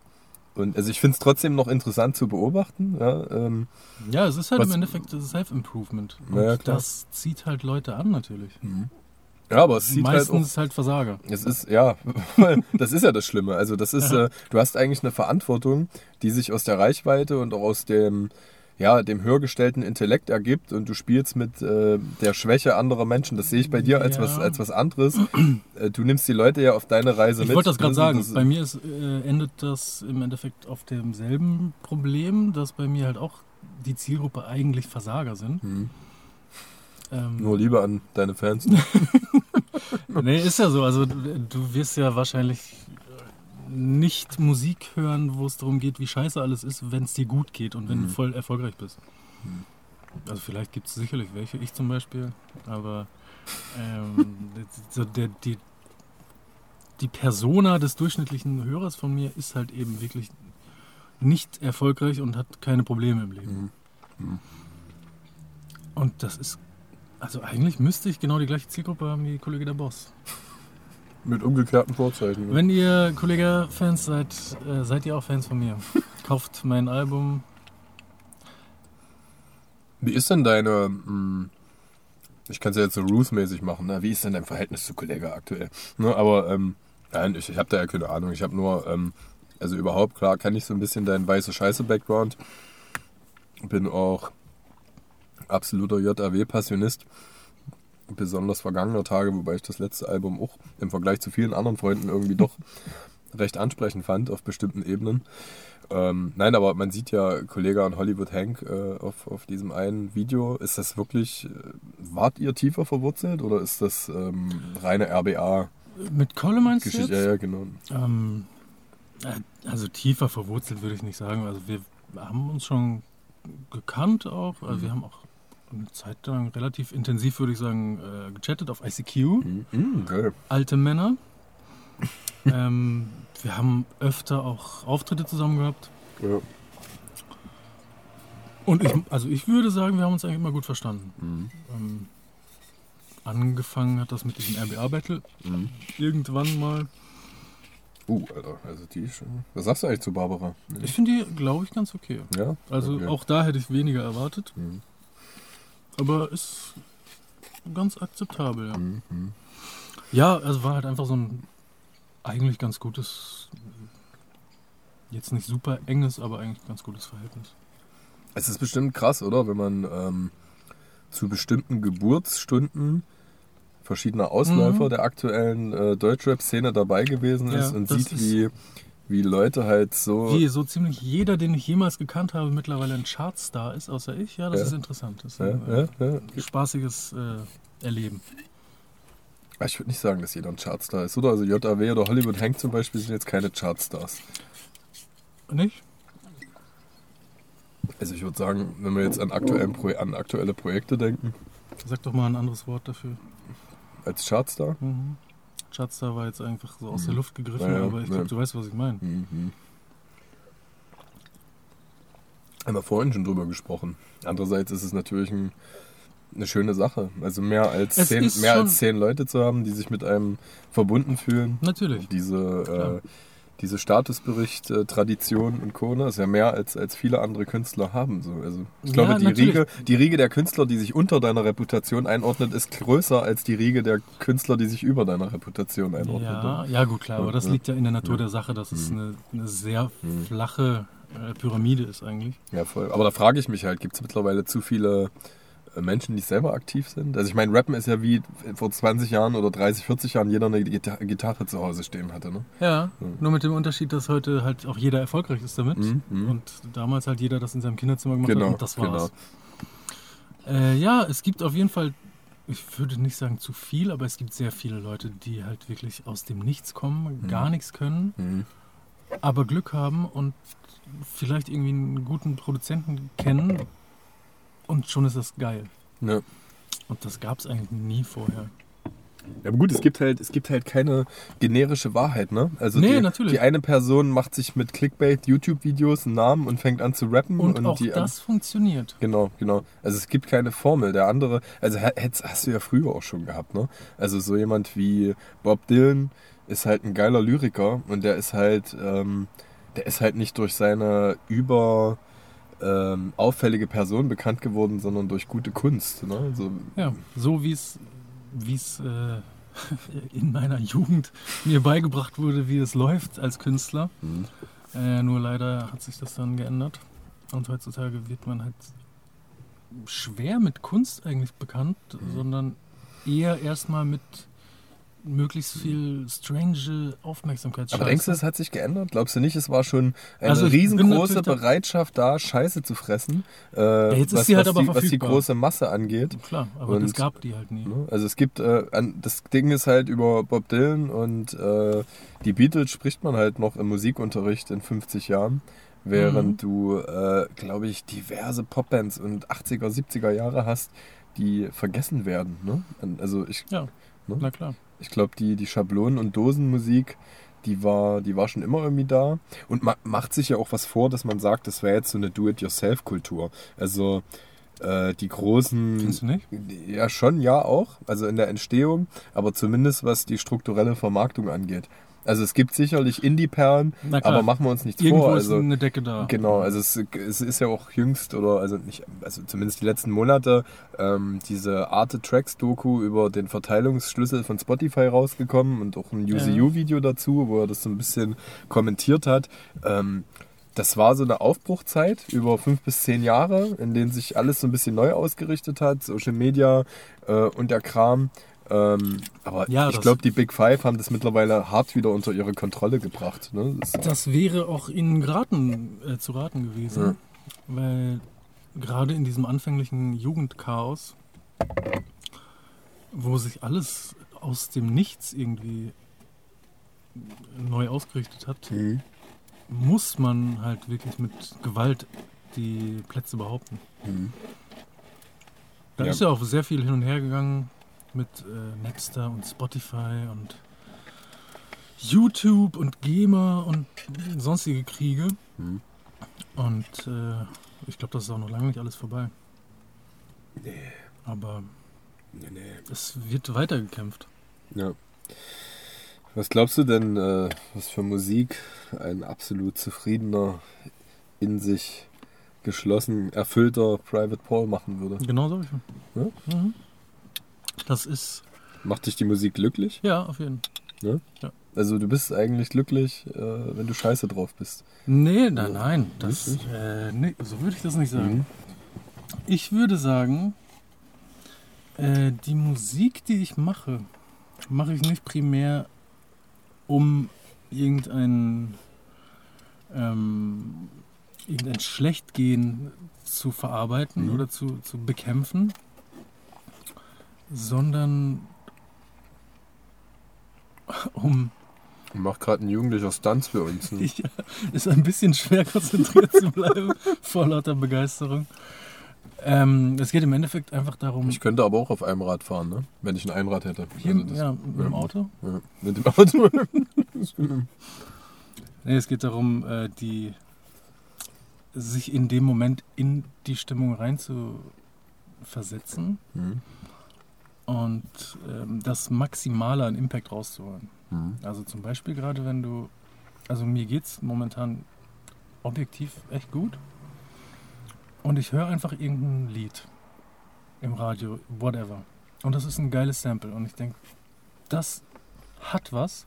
Und also ich finde es trotzdem noch interessant zu beobachten. Ja, ähm, Ja, es ist halt Was- im Endeffekt das Self-Improvement. Und Ja, das zieht halt Leute an natürlich. ja aber es sieht halt auch Meistens halt, Versager. Es ist, ja, <laughs> das ist ja das Schlimme. Also das ist, äh, du hast eigentlich eine Verantwortung, die sich aus der Reichweite und auch aus dem, ja, dem höhergestellten Intellekt ergibt und du spielst mit äh, der Schwäche anderer Menschen. Das sehe ich bei dir als, Ja. was, als was anderes. <clears throat> Äh, du nimmst die Leute ja auf deine Reise Ich mit. wollte das gerade sagen. Das- Bei mir ist, äh, endet das im Endeffekt auf demselben Problem, dass bei mir halt auch die Zielgruppe eigentlich Versager sind. Hm. Ähm, Nur Liebe an deine Fans. <laughs> nee, ist ja so. Also du wirst ja wahrscheinlich nicht Musik hören, wo es darum geht, wie scheiße alles ist, wenn es dir gut geht und wenn Mhm. du voll erfolgreich bist. Also vielleicht gibt es sicherlich welche, ich zum Beispiel, aber ähm, <laughs> so der, die, die Persona des durchschnittlichen Hörers von mir ist halt eben wirklich nicht erfolgreich und hat keine Probleme im Leben. Mhm. Mhm. Und das ist, also eigentlich müsste ich genau die gleiche Zielgruppe haben wie Kollege der Boss. Mit umgekehrten Vorzeichen. ne? Wenn ihr Kollege-Fans seid, äh, seid ihr auch Fans von mir. <laughs> Kauft mein Album. Wie ist denn deine, mh, ich kann es ja jetzt so Ruth-mäßig machen, ne? wie ist denn dein Verhältnis zu Kollega aktuell? Ne? Aber ähm, nein, ich, ich habe da ja keine Ahnung. Ich habe nur, ähm, also überhaupt, klar, kenne ich so ein bisschen deinen weiße Scheiße-Background. Bin auch absoluter JAW-Passionist. Besonders vergangener Tage, wobei ich das letzte Album auch im Vergleich zu vielen anderen Freunden irgendwie doch <laughs> recht ansprechend fand auf bestimmten Ebenen. Ähm, nein, aber man sieht ja Kollege und Hollywood Hank äh, auf, auf diesem einen Video. Ist das wirklich, äh, wart ihr tiefer verwurzelt oder ist das ähm, reine RBA-Geschichte? Mit Kolle meinst du jetzt? Ja, ja, genau. Ähm, äh, also tiefer verwurzelt würde ich nicht sagen. Also wir haben uns schon gekannt auch. Also Mhm. wir haben auch eine Zeit lang relativ intensiv, würde ich sagen, äh, gechattet auf ICQ. Mhm. Geil. Alte Männer. <laughs> ähm, wir haben öfter auch Auftritte zusammen gehabt. Ja. Und ich, also ich würde sagen, wir haben uns eigentlich immer gut verstanden. Mhm. Ähm, angefangen hat das mit diesem RBA-Battle. Mhm. Irgendwann mal. Uh, Alter, also die ist schon. Was sagst du eigentlich zu Barbara? Ich finde die, glaube ich, ganz okay. Ja? Also Okay. auch da hätte ich weniger erwartet. Mhm. Aber ist ganz akzeptabel, ja. Mhm. Ja, also war halt einfach so ein eigentlich ganz gutes, jetzt nicht super enges, aber eigentlich ganz gutes Verhältnis. Es ist bestimmt krass, oder? Wenn man ähm, zu bestimmten Geburtsstunden verschiedener Ausläufer Mhm. der aktuellen äh, Deutschrap-Szene dabei gewesen Ja, ist und das sieht, ist- wie, wie Leute halt so. Wie so ziemlich jeder, den ich jemals gekannt habe, mittlerweile ein Chartstar ist, außer ich. Ja, das Ja. ist interessant. Das ist ein ja, ja. äh, spaßiges äh, Erleben. Ich würde nicht sagen, dass jeder ein Chartstar ist, oder? Also JAW oder Hollywood Hank zum Beispiel sind jetzt keine Chartstars. Nicht? Also ich würde sagen, wenn wir jetzt an, an aktuelle Projekte denken, Sag doch mal ein anderes Wort dafür. als Chartstar. Mhm. Chartstar war jetzt einfach so aus der Mhm. Luft gegriffen, Ja, ja, aber ich glaube, du weißt, was ich meine. Mhm. Haben wir vorhin schon drüber gesprochen. Andererseits ist es natürlich ein, eine schöne Sache. Also mehr als Es zehn, mehr als zehn Leute zu haben, die sich mit einem verbunden fühlen. Natürlich. Diese, äh, diese Statusbericht-Tradition und Co. ne, ist ja mehr als, als viele andere Künstler haben. So. Also ich Ja, glaube, die natürlich. Riege, die Riege der Künstler, die sich unter deiner Reputation einordnet, ist größer als die Riege der Künstler, die sich über deiner Reputation einordnet. Ja, ja, gut, klar, aber das Ja. liegt ja in der Natur Ja. der Sache, dass es Mhm. eine, eine sehr Mhm. flache äh, Pyramide ist eigentlich. Ja, voll. Aber da frage ich mich halt, gibt es mittlerweile zu viele Menschen, die selber aktiv sind? Also ich meine, Rappen ist ja wie vor 20 Jahren oder 30, 40 Jahren jeder eine Gita Gitarre zu Hause stehen hatte, ne? Ja, Mhm. nur mit dem Unterschied, dass heute halt auch jeder erfolgreich ist damit Mhm, mhm. und damals halt jeder das in seinem Kinderzimmer gemacht Genau, hat und das war's. Äh, ja, es gibt auf jeden Fall, ich würde nicht sagen zu viel, aber es gibt sehr viele Leute, die halt wirklich aus dem Nichts kommen, Mhm. gar nichts können, Mhm. aber Glück haben und vielleicht irgendwie einen guten Produzenten kennen und schon ist das geil. Ja. Und das gab es eigentlich nie vorher. Ja, aber gut, es gibt halt, es gibt halt keine generische Wahrheit, ne? Also Nee, die, natürlich. die eine Person macht sich mit Clickbait YouTube-Videos einen Namen und fängt an zu rappen Und, auch die das funktioniert. Genau, genau. Also es gibt keine Formel. Der andere, also hätt's- hast du ja früher auch schon gehabt, ne? Also so jemand wie Bob Dylan ist halt ein geiler Lyriker und der ist halt, ähm, der ist halt nicht durch seine über ähm, auffällige Person bekannt geworden, sondern durch gute Kunst. Ne? Also, Ja, so wie es wie es äh, <laughs> in meiner Jugend mir beigebracht wurde, wie es läuft als Künstler. Mhm. Äh, nur leider hat sich das dann geändert. Und heutzutage wird man halt schwer mit Kunst eigentlich bekannt, Mhm. sondern eher erstmal mit möglichst viel strange Aufmerksamkeit. aber denkst du, es hat sich geändert? Glaubst du nicht, es war schon eine Also riesengroße Bereitschaft da, Scheiße zu fressen, äh, jetzt ist was, sie halt was, aber die, was die verfügbar. große Masse angeht? Klar, aber Und- das gab die halt nie. Ne? Also es gibt, äh, an, das Ding ist halt über Bob Dylan und äh, die Beatles spricht man halt noch im Musikunterricht in 50 Jahren. während du, äh, glaube ich, diverse Popbands und 80er, 70er Jahre hast, die vergessen werden. Ne? Also ich, Ja, Ne? na klar. Ich glaube, die, die Schablonen- und Dosenmusik, die war, die war schon immer irgendwie da. Und ma macht sich ja auch was vor, dass man sagt, das wäre jetzt so eine Do-it-yourself-Kultur. Also äh, die großen. Findest du nicht? Ja, schon, ja auch. Also in der Entstehung, aber zumindest was die strukturelle Vermarktung angeht. Also es gibt sicherlich Indie-Perlen, aber machen wir uns nichts Irgendwo vor. ist Also, eine Decke da. Genau, also es, es ist ja auch jüngst oder also nicht, also zumindest die letzten Monate ähm, diese Arte Tracks Doku über den Verteilungsschlüssel von Spotify rausgekommen und auch ein UCU-Video dazu, wo er das so ein bisschen kommentiert hat. Ähm, das war so eine Aufbruchzeit über fünf bis zehn Jahre, in denen sich alles so ein bisschen neu ausgerichtet hat, Social Media äh, und der Kram. Ähm, aber Ja, ich glaube, die Big Five haben das mittlerweile hart wieder unter ihre Kontrolle gebracht. Ne? Das, Das wäre auch Ihnen geraten, äh, zu raten gewesen, weil gerade in diesem anfänglichen Jugendchaos, wo sich alles aus dem Nichts irgendwie neu ausgerichtet hat, Mhm. muss man halt wirklich mit Gewalt die Plätze behaupten. Mhm. Da Ja. ist ja auch sehr viel hin und her gegangen mit äh, Napster und Spotify und YouTube und GEMA und sonstige Kriege. Mhm. Und äh, ich glaube, das ist auch noch lange nicht alles vorbei. Nee, Aber nee, nee. es wird weitergekämpft. Ja. Was glaubst du denn, äh, was für Musik ein absolut zufriedener, in sich geschlossen, erfüllter Private Paul machen würde? Genau so. Ja? Mhm. Das ist, Macht dich die Musik glücklich? ja, auf jeden Fall. Also du bist eigentlich glücklich, äh, wenn du scheiße drauf bist. Nee, nein, nein. Das, äh, nee, so würde ich das nicht sagen. Mhm. Ich würde sagen, äh, die Musik, die ich mache, mache ich nicht primär, um irgendein, ähm, irgendein Schlechtgehen zu verarbeiten Mhm. oder zu, zu bekämpfen, sondern um Macht gerade ein jugendlicher Stunts für uns. Ne? <laughs> Ja, ist ein bisschen schwer konzentriert zu bleiben <laughs> vor lauter Begeisterung. Ähm, es geht im Endeffekt einfach darum, Ich könnte aber auch auf einem Rad fahren, ne? wenn ich ein Einrad hätte. hier, Also das- ja, mit dem Auto. ja, mit dem Auto. <laughs> Nee, es geht darum, äh, die sich in dem Moment in die Stimmung rein zu versetzen Mhm. Und ähm, das Maximale an Impact rauszuholen. Mhm. Also zum Beispiel gerade wenn du, also mir geht's momentan objektiv echt gut und ich höre einfach irgendein Lied im Radio, whatever. Und das ist ein geiles Sample und ich denke, das hat was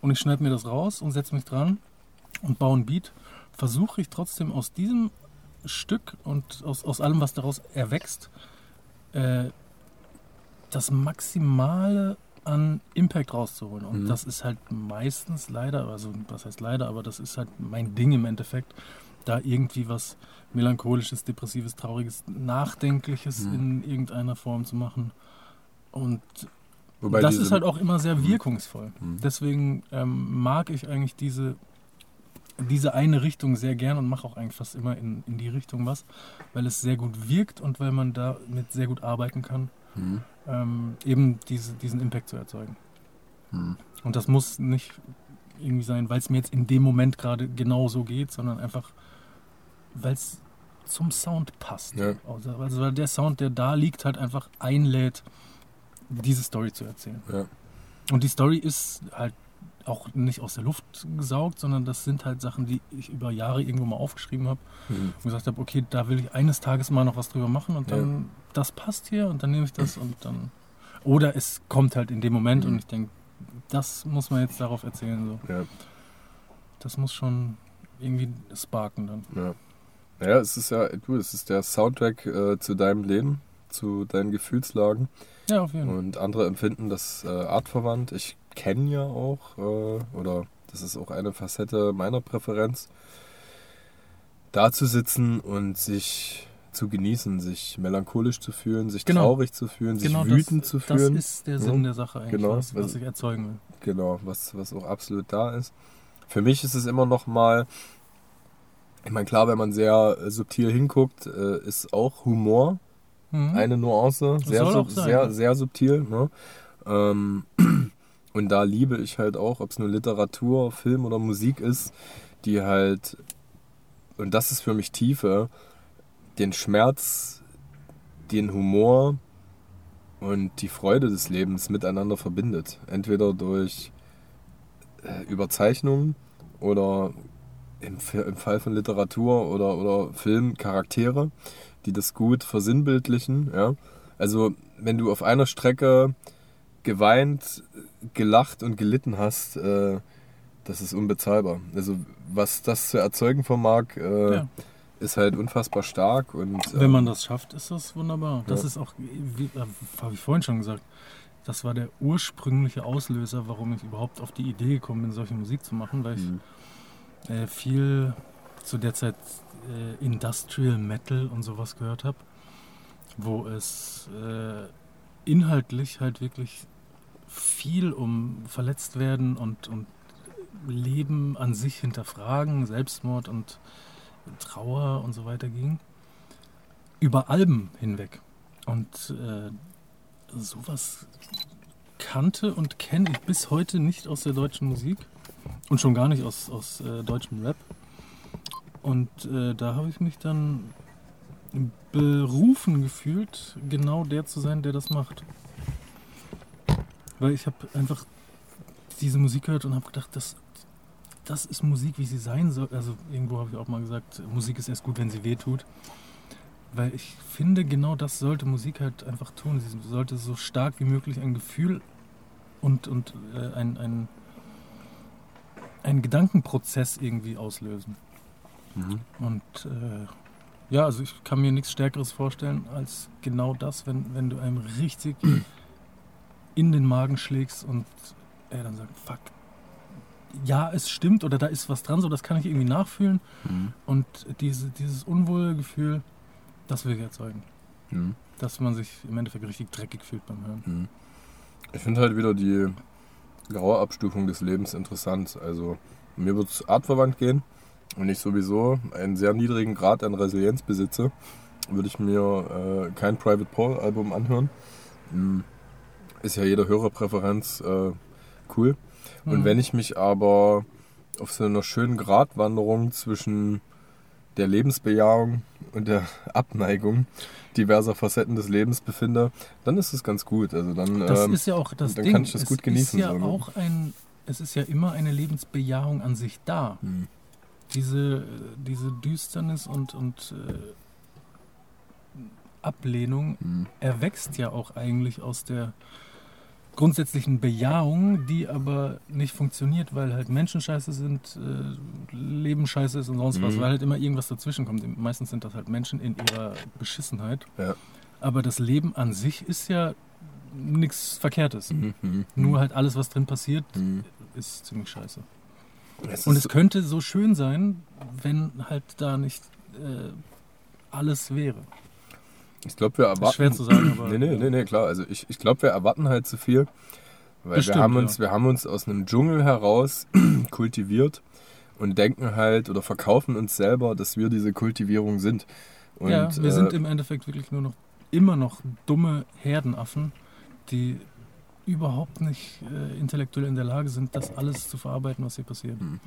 und ich schneide mir das raus und setze mich dran und baue ein Beat, versuche ich trotzdem aus diesem Stück und aus, aus allem, was daraus erwächst, äh, das Maximale an Impact rauszuholen. Und Mhm. das ist halt meistens leider, also was heißt leider, aber das ist halt mein Ding im Endeffekt, da irgendwie was melancholisches, depressives, trauriges, nachdenkliches Mhm. in irgendeiner Form zu machen. Und Wobei das ist halt auch immer sehr wirkungsvoll. Mhm. Deswegen ähm, mag ich eigentlich diese, diese eine Richtung sehr gern und mache auch eigentlich fast immer in, in die Richtung was, weil es sehr gut wirkt und weil man damit sehr gut arbeiten kann, Mhm. Ähm, eben diese, diesen Impact zu erzeugen. Mhm. Und das muss nicht irgendwie sein, weil es mir jetzt in dem Moment gerade genau so geht, sondern einfach, weil es zum Sound passt. Ja. Also also weil der Sound, der da liegt, halt einfach einlädt, diese Story zu erzählen. Ja. Und die Story ist halt auch nicht aus der Luft gesaugt, sondern das sind halt Sachen, die ich über Jahre irgendwo mal aufgeschrieben habe Mhm. und gesagt habe, okay, da will ich eines Tages mal noch was drüber machen und dann, das passt hier und dann nehme ich das und dann. Oder es kommt halt in dem Moment Mhm. und ich denke, das muss man jetzt darauf erzählen. So. Ja. Das muss schon irgendwie sparken dann. Ja. Naja, es ist ja, du, es ist der Soundtrack äh, zu deinem Leben, zu deinen Gefühlslagen. Ja, auf jeden Fall. Und andere empfinden das äh, artverwandt. Ich kenne ja auch, äh, oder das ist auch eine Facette meiner Präferenz, da zu sitzen und sich zu genießen, sich melancholisch zu fühlen, sich Genau. traurig zu fühlen, sich Genau wütend das, zu das fühlen. ist der Sinn der Sache eigentlich, Genau. was, was ich erzeugen will. Genau, was, was auch absolut da ist. Für mich ist es immer noch mal Ich meine, klar, wenn man sehr subtil hinguckt, äh, ist auch Humor Mhm. eine Nuance. Sehr, sein, sehr, ja. sehr subtil. Ne? Ähm, <clears throat> und da liebe ich halt auch, ob es nur Literatur, Film oder Musik ist, die halt, und das ist für mich Tiefe, den Schmerz, den Humor und die Freude des Lebens miteinander verbindet. Entweder durch äh, Überzeichnung oder im, im Fall von Literatur oder, oder Film Charaktere, die das gut versinnbildlichen. Ja? Also wenn du auf einer Strecke geweint, gelacht und gelitten hast, äh, das ist unbezahlbar. Also was das zu erzeugen vermag, äh, Ja. ist halt unfassbar stark. Und, Wenn man ähm, das schafft, ist das wunderbar. Das Ja. ist auch, wie äh, habe ich vorhin schon gesagt, das war der ursprüngliche Auslöser, warum ich überhaupt auf die Idee gekommen bin, solche Musik zu machen, weil ich Mhm. äh, viel zu der Zeit äh, Industrial Metal und sowas gehört habe, wo es äh, inhaltlich halt wirklich viel um verletzt werden und, und Leben an sich hinterfragen, Selbstmord und Trauer und so weiter ging. Über Alben hinweg. Und äh, sowas kannte und kenne ich bis heute nicht aus der deutschen Musik und schon gar nicht aus, aus äh, deutschem Rap. Und äh, da habe ich mich dann berufen gefühlt, genau der zu sein, der das macht. Weil ich habe einfach diese Musik gehört und habe gedacht, das, das ist Musik, wie sie sein soll. Also irgendwo habe ich auch mal gesagt, Musik ist erst gut, wenn sie weh tut. Weil ich finde, genau das sollte Musik halt einfach tun. Sie sollte so stark wie möglich ein Gefühl und, und äh, ein, ein, einen Gedankenprozess irgendwie auslösen. Mhm. Und äh, ja, also ich kann mir nichts Stärkeres vorstellen als genau das, wenn, wenn du einem richtig <clears throat> in den Magen schlägst und er dann sagt, fuck, ja, es stimmt oder da ist was dran, so das kann ich irgendwie nachfühlen. Mhm. Und diese, dieses unwohle Gefühl, das will ich erzeugen. Mhm. Dass man sich im Endeffekt richtig dreckig fühlt beim Hören. Mhm. Ich finde halt wieder die graue Abstufung des Lebens interessant. Also mir wird es artverwandt gehen und ich sowieso einen sehr niedrigen Grad an Resilienz besitze, würde ich mir äh, kein Private Paul Album anhören. Mhm. Ist ja jede Hörerpräferenz äh, cool. Und Mhm. wenn ich mich aber auf so einer schönen Gratwanderung zwischen der Lebensbejahung und der <laughs> Abneigung diverser Facetten des Lebens befinde, dann ist es ganz gut. Also dann, Das ähm, ist ja auch das dann Ding. kann ich das es gut genießen, Ist ja so, auch ein, es ist ja immer eine Lebensbejahung an sich da. hm, Diese, diese Düsternis und, und äh, Ablehnung hm, erwächst ja auch eigentlich aus der grundsätzlichen Bejahung, die aber nicht funktioniert, weil halt Menschen scheiße sind, äh, Leben scheiße ist und sonst was, Mhm. weil halt immer irgendwas dazwischen kommt. Meistens sind das halt Menschen in ihrer Beschissenheit. Ja. Aber das Leben an sich ist ja nichts Verkehrtes. hm, hm, Nur halt alles, was drin passiert, hm. ist ziemlich scheiße. Es Und es könnte so schön sein, wenn halt da nicht äh, alles wäre. Ich glaube, wir erwarten. Schwer zu sagen, <clears throat> aber. Nee, nee, nee, nee, klar. Also ich, ich glaube, wir erwarten halt zu viel. Weil Bestimmt, wir haben uns, ja. wir haben uns aus einem Dschungel heraus <clears throat> kultiviert und denken halt oder verkaufen uns selber, dass wir diese Kultivierung sind. Und, ja, wir äh, sind im Endeffekt wirklich nur noch immer noch dumme Herdenaffen, die überhaupt nicht äh, intellektuell in der Lage sind, das alles zu verarbeiten, was hier passiert. Hm.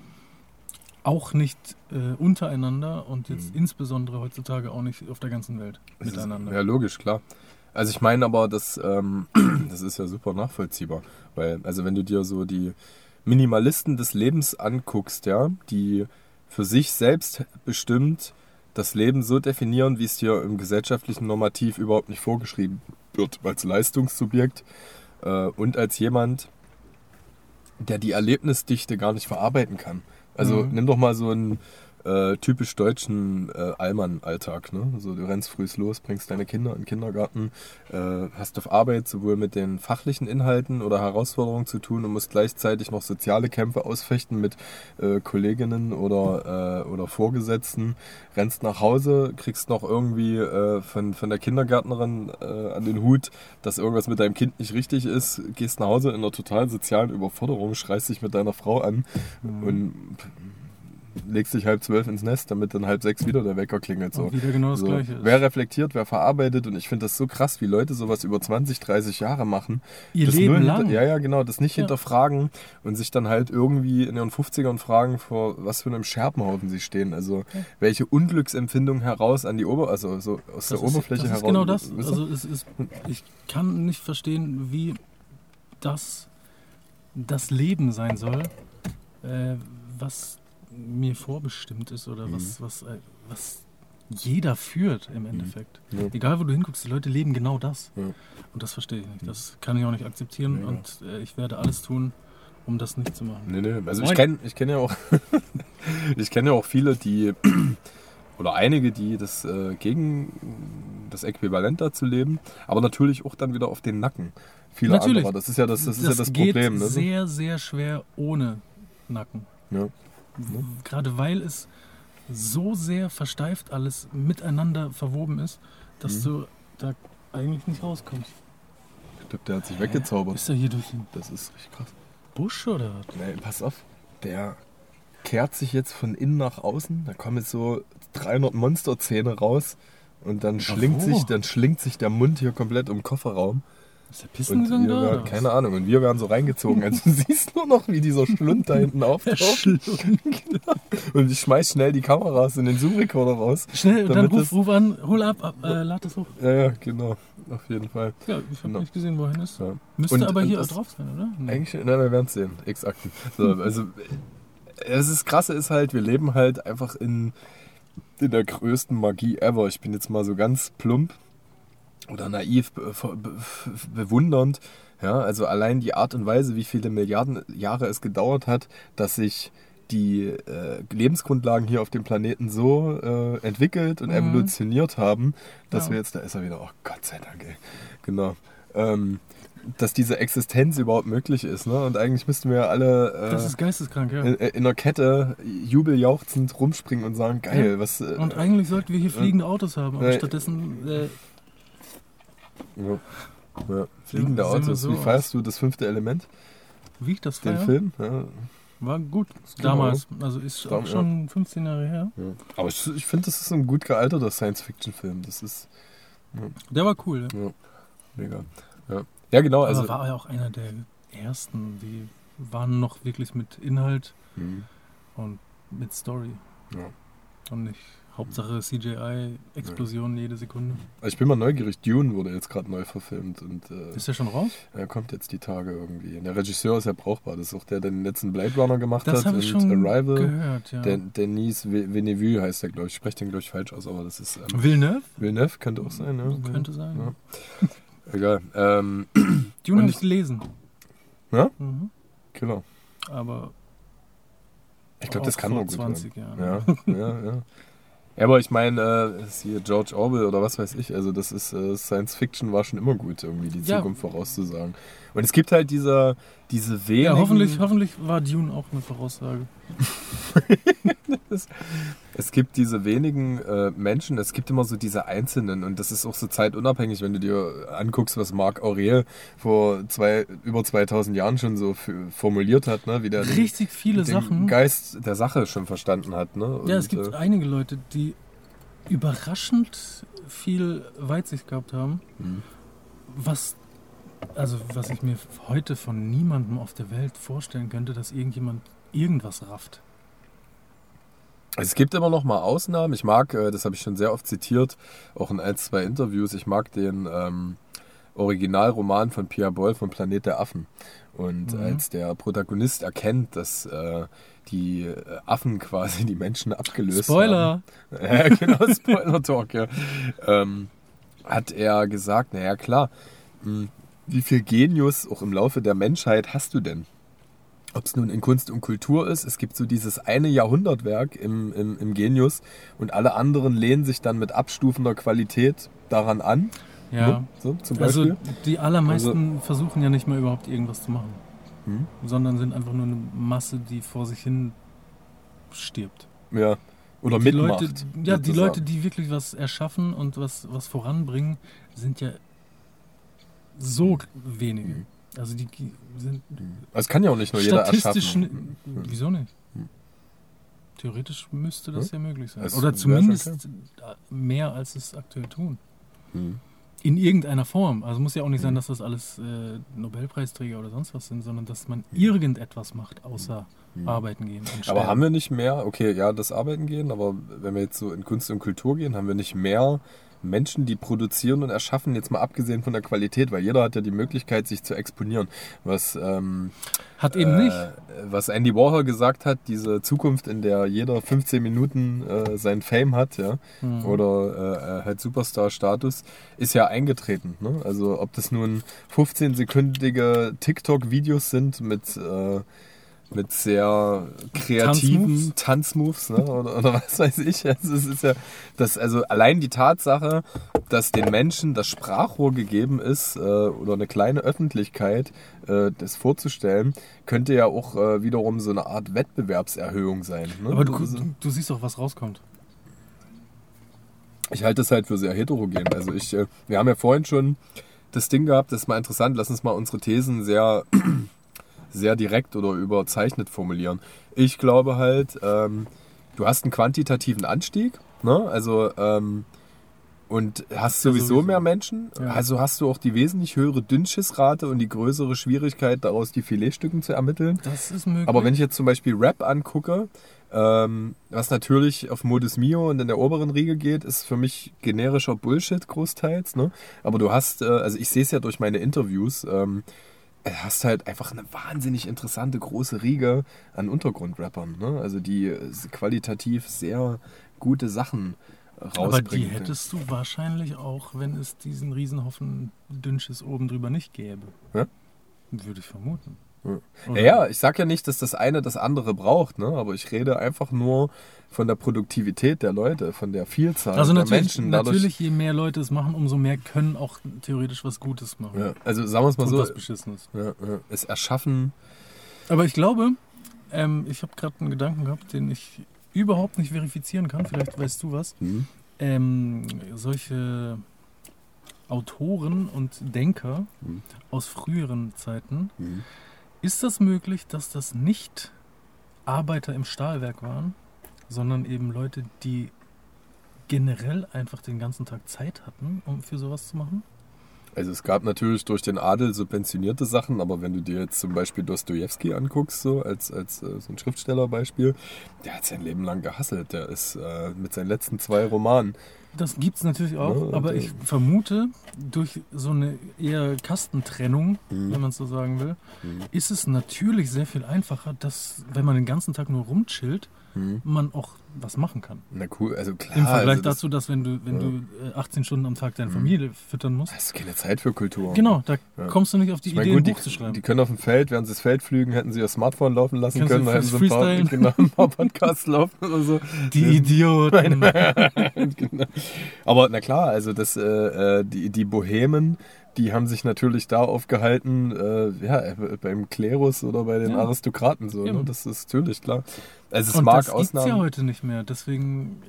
Auch nicht äh, untereinander und jetzt Hm. insbesondere heutzutage auch nicht auf der ganzen Welt ist- miteinander. Ja, logisch, klar. Also ich meine aber, das, ähm, <clears throat> das ist ja super nachvollziehbar. Weil, also wenn du dir so die Minimalisten des Lebens anguckst, ja, die für sich selbst bestimmt das Leben so definieren, wie es dir im gesellschaftlichen Normativ überhaupt nicht vorgeschrieben wird, als Leistungssubjekt äh, und als jemand, der die Erlebnisdichte gar nicht verarbeiten kann. Also Mhm. nimm doch mal so einen äh, typisch deutschen äh, Allmann-Alltag. Ne? Also du rennst früh los, bringst deine Kinder in den Kindergarten, äh, hast auf Arbeit sowohl mit den fachlichen Inhalten oder Herausforderungen zu tun und musst gleichzeitig noch soziale Kämpfe ausfechten mit äh, Kolleginnen oder, äh, oder Vorgesetzten, rennst nach Hause, kriegst noch irgendwie äh, von, von der Kindergärtnerin äh, an den Hut, dass irgendwas mit deinem Kind nicht richtig ist, gehst nach Hause in einer total sozialen Überforderung, schreist dich mit deiner Frau an Mhm. und legst dich halb zwölf ins Nest, damit dann halb sechs wieder der Wecker klingelt. So. Und wieder genau das so. Gleiche ist. Wer reflektiert, wer verarbeitet und ich finde das so krass, wie Leute sowas über 20, 30 Jahre machen. Ihr das Leben lang. Ja, ja, genau, das nicht Ja. hinterfragen und sich dann halt irgendwie in ihren 50ern fragen, vor was für einem Scherbenhaufen sie stehen. Also welche Unglücksempfindung heraus an die Ober, also so aus der Das ist- Oberfläche das heraus. ist genau das. Ihr? Also es ist, ich kann nicht verstehen, wie das das Leben sein soll, äh, was mir vorbestimmt ist oder was, was, äh, was jeder führt im Endeffekt. Mhm. Ja. Egal, wo du hinguckst, die Leute leben genau das. Ja. Und das verstehe ich nicht. Das kann ich auch nicht akzeptieren Ja. und äh, ich werde alles tun, um das nicht zu machen. Nee, nee. Also ich Moin. kenne ich kenn ja auch <laughs> ich kenne ja auch viele, die <clears throat> oder einige, die das äh, gegen das Äquivalent dazu leben, aber natürlich auch dann wieder auf den Nacken. Viele Natürlich. anderer. Das ist ja das, das, ist ja das geht Problem. Ne? sehr, sehr schwer ohne Nacken. Ja. Gerade weil es so sehr versteift alles miteinander verwoben ist, dass Mhm. du da eigentlich nicht rauskommst. Ich glaube, der hat sich weggezaubert. Ist er hier durch den Das ist richtig krass. Busch oder was? Nee, pass auf. Der kehrt sich jetzt von innen nach außen. Da kommen jetzt so 300 Monsterzähne raus. Und dann schlingt, sich, dann schlingt sich der Mund hier komplett im Kofferraum. Ist der Und Pissengesang wir da? werden, keine Ahnung, und wir werden so reingezogen. Also du <laughs> siehst nur noch, wie dieser Schlund da hinten <laughs> auftaucht. Und ich schmeiß schnell die Kameras in den Zoom-Recorder raus. Schnell, und dann ruf, ruf an, hol ab, ab äh, lad das hoch. Ja, ja, genau. Auf jeden Fall. Ja, ich habe Genau. nicht gesehen, wohin es. Ja. Müsste Und- aber und hier drauf sein, oder? Nee. Eigentlich, nein, wir werden es sehen. X-Akten. So, also, es ist krasse ist halt, wir leben halt einfach in, in der größten Magie ever. Ich bin jetzt mal so ganz plump oder naiv be be bewundernd. Ja, also allein die Art und Weise, wie viele Milliarden Jahre es gedauert hat, dass sich die äh, Lebensgrundlagen hier auf dem Planeten so äh, entwickelt und Mhm. evolutioniert haben, dass Ja. wir jetzt, da ist er wieder, oh Gott sei Dank, ey. Genau. Ähm, dass diese Existenz überhaupt möglich ist. Ne? Und eigentlich müssten wir alle äh, Das ist geisteskrank, ja. in, in einer Kette jubeljauchzend rumspringen und sagen, geil, Ja. was... Äh, Und eigentlich sollten wir hier fliegende Autos haben, aber Äh, stattdessen äh, ja. Ja. Fliegende Sehen wir Autos. so Wie feierst du das fünfte Element? wie ich das Den feier, Film? Ja. war gut Genau. damals. Also ist Dam- auch schon 15 Jahre her. Ja. Aber ich, ich finde, das ist ein gut gealterter Science-Fiction-Film. Das ist Der war cool. Ja. ja, mega. Ja, ja genau. Also Aber war ja auch einer der ersten, die waren noch wirklich mit Inhalt Hm, und mit Story. ja. Und nicht Hauptsache CGI, Explosionen jede Sekunde. Also ich bin mal neugierig. Dune wurde jetzt gerade neu verfilmt und äh, Ist der schon raus? er kommt jetzt die Tage irgendwie. Und der Regisseur ist ja brauchbar. Das ist auch der, der den letzten Blade Runner gemacht Das hat. und schon Arrival. gehört, ja. Den, Denis Vi- Villeneuve heißt der, glaube ich. Ich spreche den, glaube ich, falsch aus, aber das ist. Ähm, Villeneuve? Villeneuve könnte auch sein, ja. Könnte sein. Ja. Egal. Ähm, <clears throat> Dune habe ich- gelesen. Ja? Mhm. genau. Aber Ich glaube, das kann nur gut 20 werden. Jahren. Ja, ja, ja. <laughs> Ja, aber ich meine, äh, ist hier George Orwell oder was weiß ich, also das ist äh, Science Fiction war schon immer gut, irgendwie die Ja. Zukunft vorauszusagen. Und es gibt halt diese, diese wenigen. Ja, hoffentlich, hoffentlich war Dune auch eine Voraussage. <laughs> Es gibt diese wenigen äh, Menschen, es gibt immer so diese Einzelnen und das ist auch so zeitunabhängig, wenn du dir anguckst, was Marc Aurel vor zwei, über 2000 Jahren schon so für, formuliert hat, ne? wie der den, Richtig viele den Sachen. Geist der Sache schon verstanden hat. Ne? Ja, es Und, gibt äh, einige Leute, die überraschend viel Weitsicht gehabt haben, Mhm. was also was ich mir heute von niemandem auf der Welt vorstellen könnte, dass irgendjemand irgendwas rafft. Es gibt immer noch mal Ausnahmen. Ich mag, äh, das habe ich schon sehr oft zitiert, auch in ein, zwei Interviews, ich mag den ähm, Originalroman von Pierre Boll von Planet der Affen. Und Mhm. als der Protagonist erkennt, dass äh, die äh, Affen <laughs> quasi die Menschen abgelöst Spoiler! haben. <laughs> Ja, genau, Spoiler-Talk, ja. Ähm, hat er gesagt, naja klar, mh, wie viel Genius auch im Laufe der Menschheit hast du denn? Ob es nun in Kunst und Kultur ist, es gibt so dieses eine Jahrhundertwerk im, im, im Genius und alle anderen lehnen sich dann mit abstufender Qualität daran an. Ja. So, zum Beispiel. Also die allermeisten versuchen ja nicht mal überhaupt irgendwas zu machen, Hm? sondern sind einfach nur eine Masse, die vor sich hin stirbt. ja. Oder die mitmacht. Leute, ja, die sozusagen. Leute, die wirklich was erschaffen und was, was voranbringen, sind ja so wenige. Mhm. Also die sind Es kann ja auch nicht nur jeder erschaffen. Wieso nicht? Hm. theoretisch müsste das ja, möglich sein. Es Oder zumindest mehr, als es aktuell tun. Hm. In irgendeiner Form. Also muss ja auch nicht sein, Mhm. dass das alles äh, Nobelpreisträger oder sonst was sind, sondern dass man irgendetwas macht, außer Hm. arbeiten gehen. Aber haben wir nicht mehr, okay, ja, das Arbeiten gehen, aber wenn wir jetzt so in Kunst und Kultur gehen, haben wir nicht mehr Menschen, die produzieren und erschaffen, jetzt mal abgesehen von der Qualität, weil jeder hat ja die Möglichkeit, sich zu exponieren. Was, ähm, Hat eben äh, nicht. was Andy Warhol gesagt hat, diese Zukunft, in der jeder 15 Minuten äh, sein Fame hat, ja, Mhm. oder äh, halt Superstar-Status, ist ja eingetreten. Ne? Also ob das nun 15-sekündige TikTok-Videos sind mit, äh, mit sehr kreativen Tanzmoves, ne? oder, oder was weiß ich. Also es ist ja das, also allein die Tatsache, dass den Menschen das Sprachrohr gegeben ist äh, oder eine kleine Öffentlichkeit, äh, das vorzustellen, könnte ja auch äh, wiederum so eine Art Wettbewerbserhöhung sein. Ne? Aber du, Also- du, siehst doch, was rauskommt. Ich halte es halt für sehr heterogen. Also ich, äh, wir haben ja vorhin schon das Ding gehabt, das ist mal interessant, lass uns mal unsere Thesen sehr, sehr direkt oder überzeichnet formulieren. Ich glaube halt, ähm, du hast einen quantitativen Anstieg, ne? Also ähm, und hast sowieso, sowieso. mehr Menschen, Ja. also hast du auch die wesentlich höhere Dünnschissrate und die größere Schwierigkeit, daraus die Filetstücken zu ermitteln. Das ist möglich. Aber wenn ich jetzt zum Beispiel Rap angucke, ähm, was natürlich auf Modus Mio und in der oberen Riege geht, ist für mich generischer Bullshit großteils. Ne? Aber du hast, äh, also ich sehe es ja durch meine Interviews, ähm, äh, hast halt einfach eine wahnsinnig interessante große Riege an Untergrundrappern. Ne? Also die äh, qualitativ sehr gute Sachen äh, rausbringen. Aber die hättest du wahrscheinlich auch, wenn es diesen Riesenhaufen Dünnschiss oben drüber nicht gäbe. Ja? Würde ich vermuten. Ja. Oder? Ja, ich sag ja nicht, dass das eine das andere braucht, ne? aber ich rede einfach nur von der Produktivität der Leute, von der Vielzahl Also der Menschen. Dadurch, natürlich, je mehr Leute es machen, umso mehr können auch theoretisch was Gutes machen. ja, also sagen wir es mal Und so, was Beschissenes. ja, ja, es erschaffen, Aber ich glaube, ähm, ich habe gerade einen Gedanken gehabt, den ich überhaupt nicht verifizieren kann. Vielleicht weißt du was. hm, Ähm, solche Autoren und Denker hm, aus früheren Zeiten, hm. Ist das möglich, dass das nicht Arbeiter im Stahlwerk waren, sondern eben Leute, die generell einfach den ganzen Tag Zeit hatten, um für sowas zu machen? Also es gab natürlich durch den Adel subventionierte Sachen, aber wenn du dir jetzt zum Beispiel Dostoevsky anguckst, so als, als äh, so ein Schriftstellerbeispiel, der hat sein Leben lang gehasselt. Der ist äh, mit seinen letzten zwei Romanen Das gibt es natürlich auch, Ja, aber ich vermute, durch so eine eher Kastentrennung, Mhm. wenn man es so sagen will, Mhm. ist es natürlich sehr viel einfacher, dass, wenn man den ganzen Tag nur rumchillt, Hm. man auch was machen kann. Na cool, also klar. Im Vergleich also dazu, dass wenn du, wenn Ja. du äh, 18 Stunden am Tag deine Mhm. Familie füttern musst, Hast du keine Zeit für Kultur. genau, da Ja. kommst du nicht auf die Ich meine, Idee, gut, ein Buch die, zu schreiben. die können auf dem Feld, während sie das Feld flügen, hätten sie ihr Smartphone laufen lassen Kannst können, dann hätten sie ein paar, <laughs> genau, ein paar Podcasts laufen oder so. Die Idioten. <laughs> genau. Aber na klar, also das, äh, äh, die, die Bohemen, die haben sich natürlich da aufgehalten, äh, ja, äh, beim Klerus oder bei den. Aristokraten so. Ne? Das ist natürlich klar. Also es Und mag das gibt's Ausnahmen. ja heute nicht mehr. Deswegen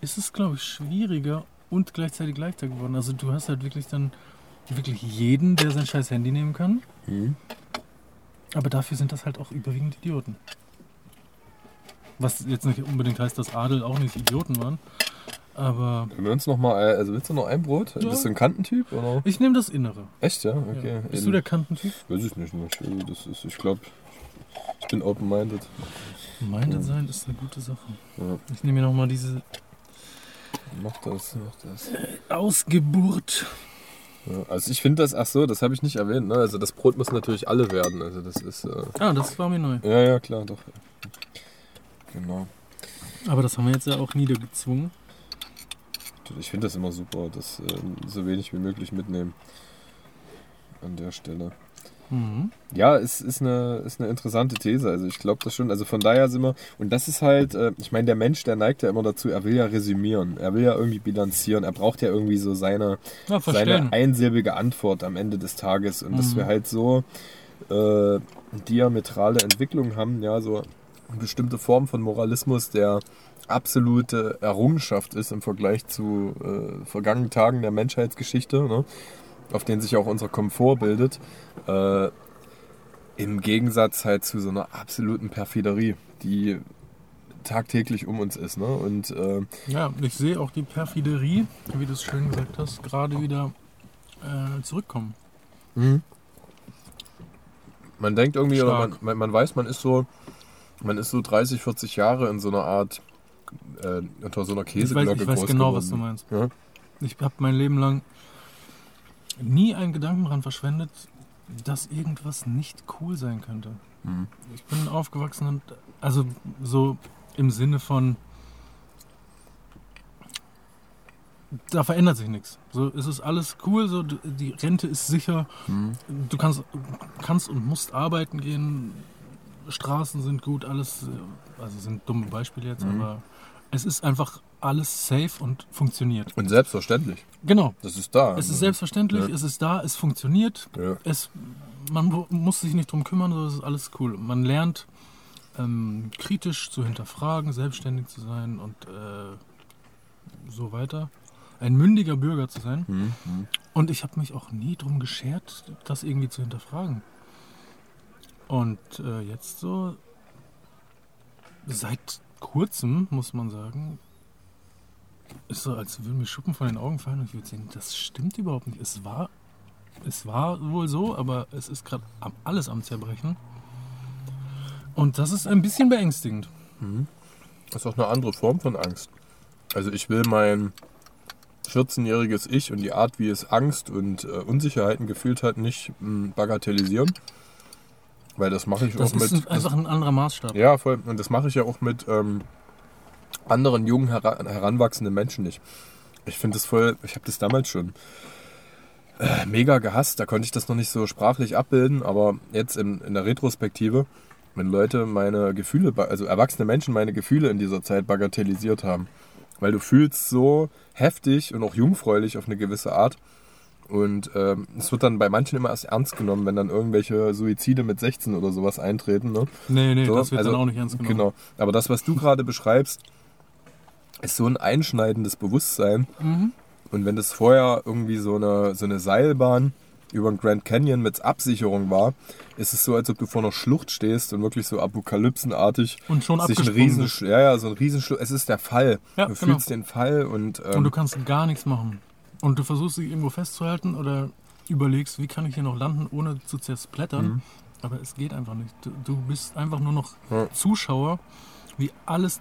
ist es, glaube ich, schwieriger und gleichzeitig leichter geworden. Also du hast halt wirklich dann wirklich jeden, der sein scheiß Handy nehmen kann. Hm. Aber dafür sind das halt auch überwiegend Idioten. Was jetzt nicht unbedingt heißt, dass Adel auch nicht Idioten waren. Aber wir uns noch mal, äh, also willst du noch ein Brot? Ja. Bist du ein Kantentyp? Oder? ich nehme das Innere. Echt, ja? Okay. Ja. Bist du der Kantentyp? Weiß ich nicht. nicht. Also Das ist, ich glaube, bin open-minded. Minded sein ist eine gute Sache. Ja. Ich nehme mir nochmal diese Mach das, mach das. Ausgeburt. Ja, also ich finde das, ach so, das habe ich nicht erwähnt. Ne? Also das Brot muss natürlich alle werden. Also das ist, äh, Ah, das war mir neu. ja, ja, klar, doch. Genau. Aber das haben wir jetzt ja auch niedergezwungen. Ich finde das immer super, dass äh, so wenig wie möglich mitnehmen. An der Stelle. Mhm. Ja, es ist eine, ist eine interessante These. Also ich glaube das schon. Also von daher sind wir. Und das ist halt, äh, ich meine, der Mensch, der neigt ja immer dazu, er will ja resümieren, er will ja irgendwie bilanzieren, er braucht ja irgendwie so seine, Ja, seine einsilbige Antwort am Ende des Tages. Und dass Mhm. wir halt so äh, diametrale Entwicklungen haben, ja, so eine bestimmte Form von Moralismus, der absolute Errungenschaft ist im Vergleich zu äh, vergangenen Tagen der Menschheitsgeschichte, ne? Auf denen sich auch unser Komfort bildet, äh, im Gegensatz halt zu so einer absoluten Perfiderie, die tagtäglich um uns ist. Ne? Und äh, Ja, ich sehe auch die Perfiderie, wie du es schön gesagt hast, gerade wieder äh, zurückkommen. man denkt irgendwie, oder man, man, man weiß, man ist so, man ist so 30, 40 Jahre in so einer Art, äh, unter so einer Ich weiß, Käseglocke ich weiß genau, geworden. was du meinst. Ja? Ich habe mein Leben lang nie einen Gedanken daran verschwendet, dass irgendwas nicht cool sein könnte. Mhm. Ich bin aufgewachsen und also so im Sinne von da verändert sich nichts. So es ist alles cool, so die Rente ist sicher, Mhm. du kannst kannst und musst arbeiten gehen, Straßen sind gut, alles äh, also sind dumme Beispiele jetzt, Mhm. aber es ist einfach alles safe und funktioniert. Und selbstverständlich. Genau. Das ist da. Es ist selbstverständlich, Ja. es ist da, es funktioniert. Ja. Es, man mu- muss sich nicht drum kümmern, so es ist alles cool. Man lernt ähm, kritisch zu hinterfragen, selbstständig zu sein und äh, so weiter. Ein mündiger Bürger zu sein. Mhm. Mhm. Und ich habe mich auch nie drum geschert, das irgendwie zu hinterfragen. Und äh, jetzt so, seit kurzem, muss man sagen, ist so, als würden mir Schuppen von den Augen fallen und ich würde sehen, das stimmt überhaupt nicht. Es war, es war wohl so, aber es ist gerade alles am Zerbrechen. Und das ist ein bisschen beängstigend. Das ist auch eine andere Form von Angst. Also ich will mein 14-jähriges Ich und die Art, wie es Angst und äh, Unsicherheiten gefühlt hat, nicht mh, bagatellisieren. Weil das mache ich Das auch mit. ist ein, einfach ein anderer Maßstab. Ja, voll. Und das mache ich ja auch mit ähm, anderen jungen, hera heranwachsenden Menschen nicht. Ich finde das voll, ich habe das damals schon äh, mega gehasst. Da konnte ich das noch nicht so sprachlich abbilden, aber jetzt in, in der Retrospektive, wenn Leute meine Gefühle, also erwachsene Menschen meine Gefühle in dieser Zeit bagatellisiert haben. Weil du fühlst so heftig und auch jungfräulich auf eine gewisse Art. Und ähm, es wird dann bei manchen immer erst ernst genommen, wenn dann irgendwelche Suizide mit 16 oder sowas eintreten. Ne? Nee, nee, So, das wird also, dann auch nicht ernst genommen. Genau. Aber das, was du gerade beschreibst, ist so ein einschneidendes Bewusstsein. Mhm. Und wenn das vorher irgendwie so eine, so eine Seilbahn über den Grand Canyon mit Absicherung war, ist es so, als ob du vor einer Schlucht stehst und wirklich so apokalypsenartig Und schon sich ein riesen, ja, ja, so ein Riesenschlucht. Es ist der Fall. Ja, du genau. fühlst den Fall und, ähm, Und du kannst gar nichts machen. Und du versuchst dich irgendwo festzuhalten oder überlegst, wie kann ich hier noch landen, ohne zu zersplättern. Mhm. Aber es geht einfach nicht. Du, du bist einfach nur noch Ja. Zuschauer, wie alles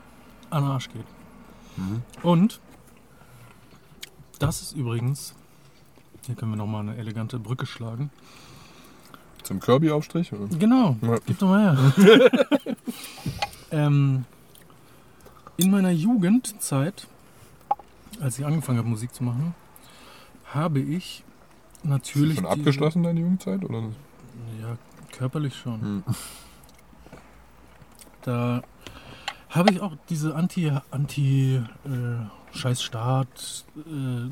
an den Arsch geht. Mhm. Und das ist übrigens, hier können wir nochmal eine elegante Brücke schlagen. zum Kirby-Aufstrich. oder? Genau, Ja. gib doch mal her. <laughs> ähm, in meiner Jugendzeit, als ich angefangen habe, Musik zu machen, habe ich Ist natürlich. schon diese- abgeschlossen, deine Jugendzeit? Oder? Ja, körperlich schon. Hm. Da habe ich auch diese Anti, Anti äh, Scheiß Staat, äh,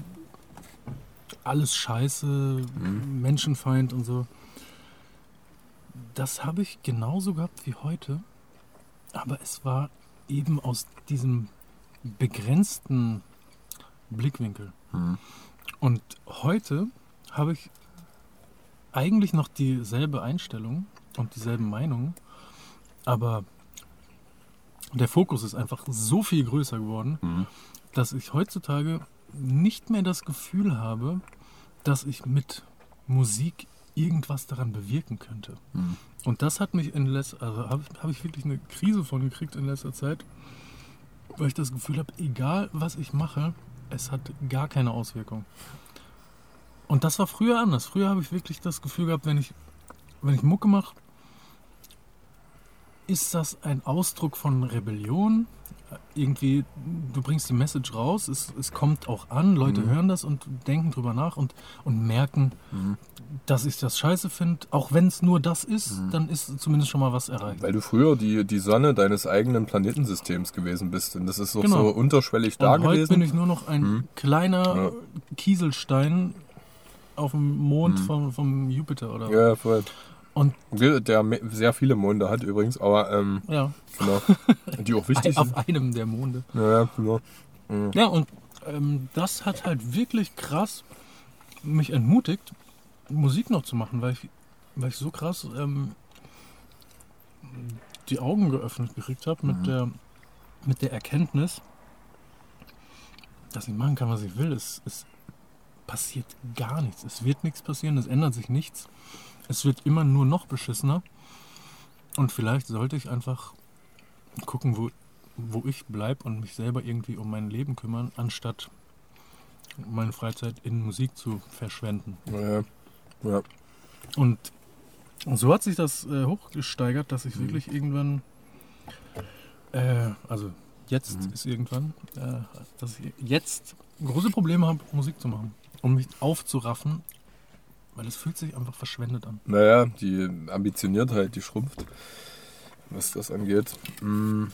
alles Scheiße, Mhm. Menschenfeind und so. Das habe ich genauso gehabt wie heute, aber es war eben aus diesem begrenzten Blickwinkel. Mhm. Und heute habe ich eigentlich noch dieselbe Einstellung und dieselben Meinungen, aber der Fokus ist einfach so viel größer geworden, Mhm. dass ich heutzutage nicht mehr das Gefühl habe, dass ich mit Musik irgendwas daran bewirken könnte. Mhm. Und das hat mich in letzter, also habe hab ich wirklich eine Krise von gekriegt in letzter Zeit, weil ich das Gefühl habe, egal was ich mache, es hat gar keine Auswirkung. Und das war früher anders. Früher habe ich wirklich das Gefühl gehabt, wenn ich, wenn ich Mucke mache, ist das ein Ausdruck von Rebellion. Irgendwie, du bringst die Message raus, es, es kommt auch an, Leute Mhm. hören das und denken drüber nach und, und merken, Mhm. dass ich das scheiße finde. Auch wenn es nur das ist, Mhm. dann ist zumindest schon mal was erreicht. Weil du früher die, die Sonne deines eigenen Planetensystems gewesen bist. Und das ist auch Genau. so unterschwellig da Und heute gewesen. bin ich nur noch ein Mhm. kleiner Ja. Kieselstein auf dem Mond Mhm. vom, vom Jupiter oder ja, voll. Und- der, sehr viele Monde hat übrigens, aber ähm, ja, genau. <laughs> die auch wichtig auf sind. einem der Monde. Ja, ja, genau. Mhm. Ja, und ähm, das hat halt wirklich krass mich entmutigt, Musik noch zu machen, weil ich, weil ich so krass ähm, die Augen geöffnet gekriegt habe mit Mhm. der mit der Erkenntnis, dass ich machen kann, was ich will. Es, es passiert gar nichts. Es wird nichts passieren, es ändert sich nichts. Es wird immer nur noch beschissener. Und vielleicht sollte ich einfach gucken, wo, wo ich bleibe und mich selber irgendwie um mein Leben kümmern, anstatt meine Freizeit in Musik zu verschwenden. Ja, ja. Und so hat sich das äh, hochgesteigert, dass ich Mhm. wirklich irgendwann, äh, also jetzt Mhm. ist irgendwann, äh, dass ich jetzt große Probleme habe, Musik zu machen, um mich aufzuraffen, weil es fühlt sich einfach verschwendet an. Naja, die Ambitioniertheit, die schrumpft, was das angeht. Mm.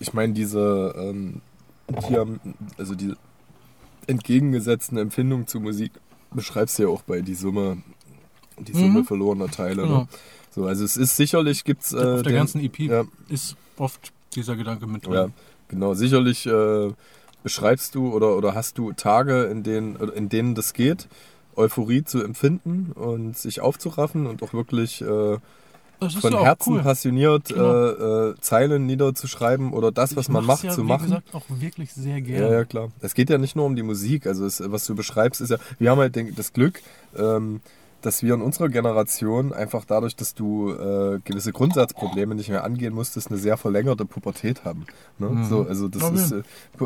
Ich meine, diese, ähm, die haben, also die entgegengesetzten Empfindungen zu Musik beschreibst du ja auch bei die Summe, die Summe Mhm. verlorener Teile. Genau. Ne? So, also es ist sicherlich gibt's äh, Auf der den- ganzen EP ja, ist oft dieser Gedanke mit drin. ja, genau. Sicherlich äh, beschreibst du oder, oder hast du Tage, in denen, in denen das geht, Euphorie zu empfinden und sich aufzuraffen und auch wirklich äh, von ja Herzen cool. passioniert Genau. äh, äh, Zeilen niederzuschreiben oder das, was Ich man macht, ja, zu wie machen. gesagt, auch wirklich sehr ja, gerne. ja, klar. Es geht ja nicht nur um die Musik. Also, es, was du beschreibst, ist ja, wir haben halt den, das Glück, ähm, dass wir in unserer Generation einfach dadurch, dass du äh, gewisse Grundsatzprobleme nicht mehr angehen musstest, eine sehr verlängerte Pubertät haben. Ne? Mhm. So, also, das Okay. ist, äh,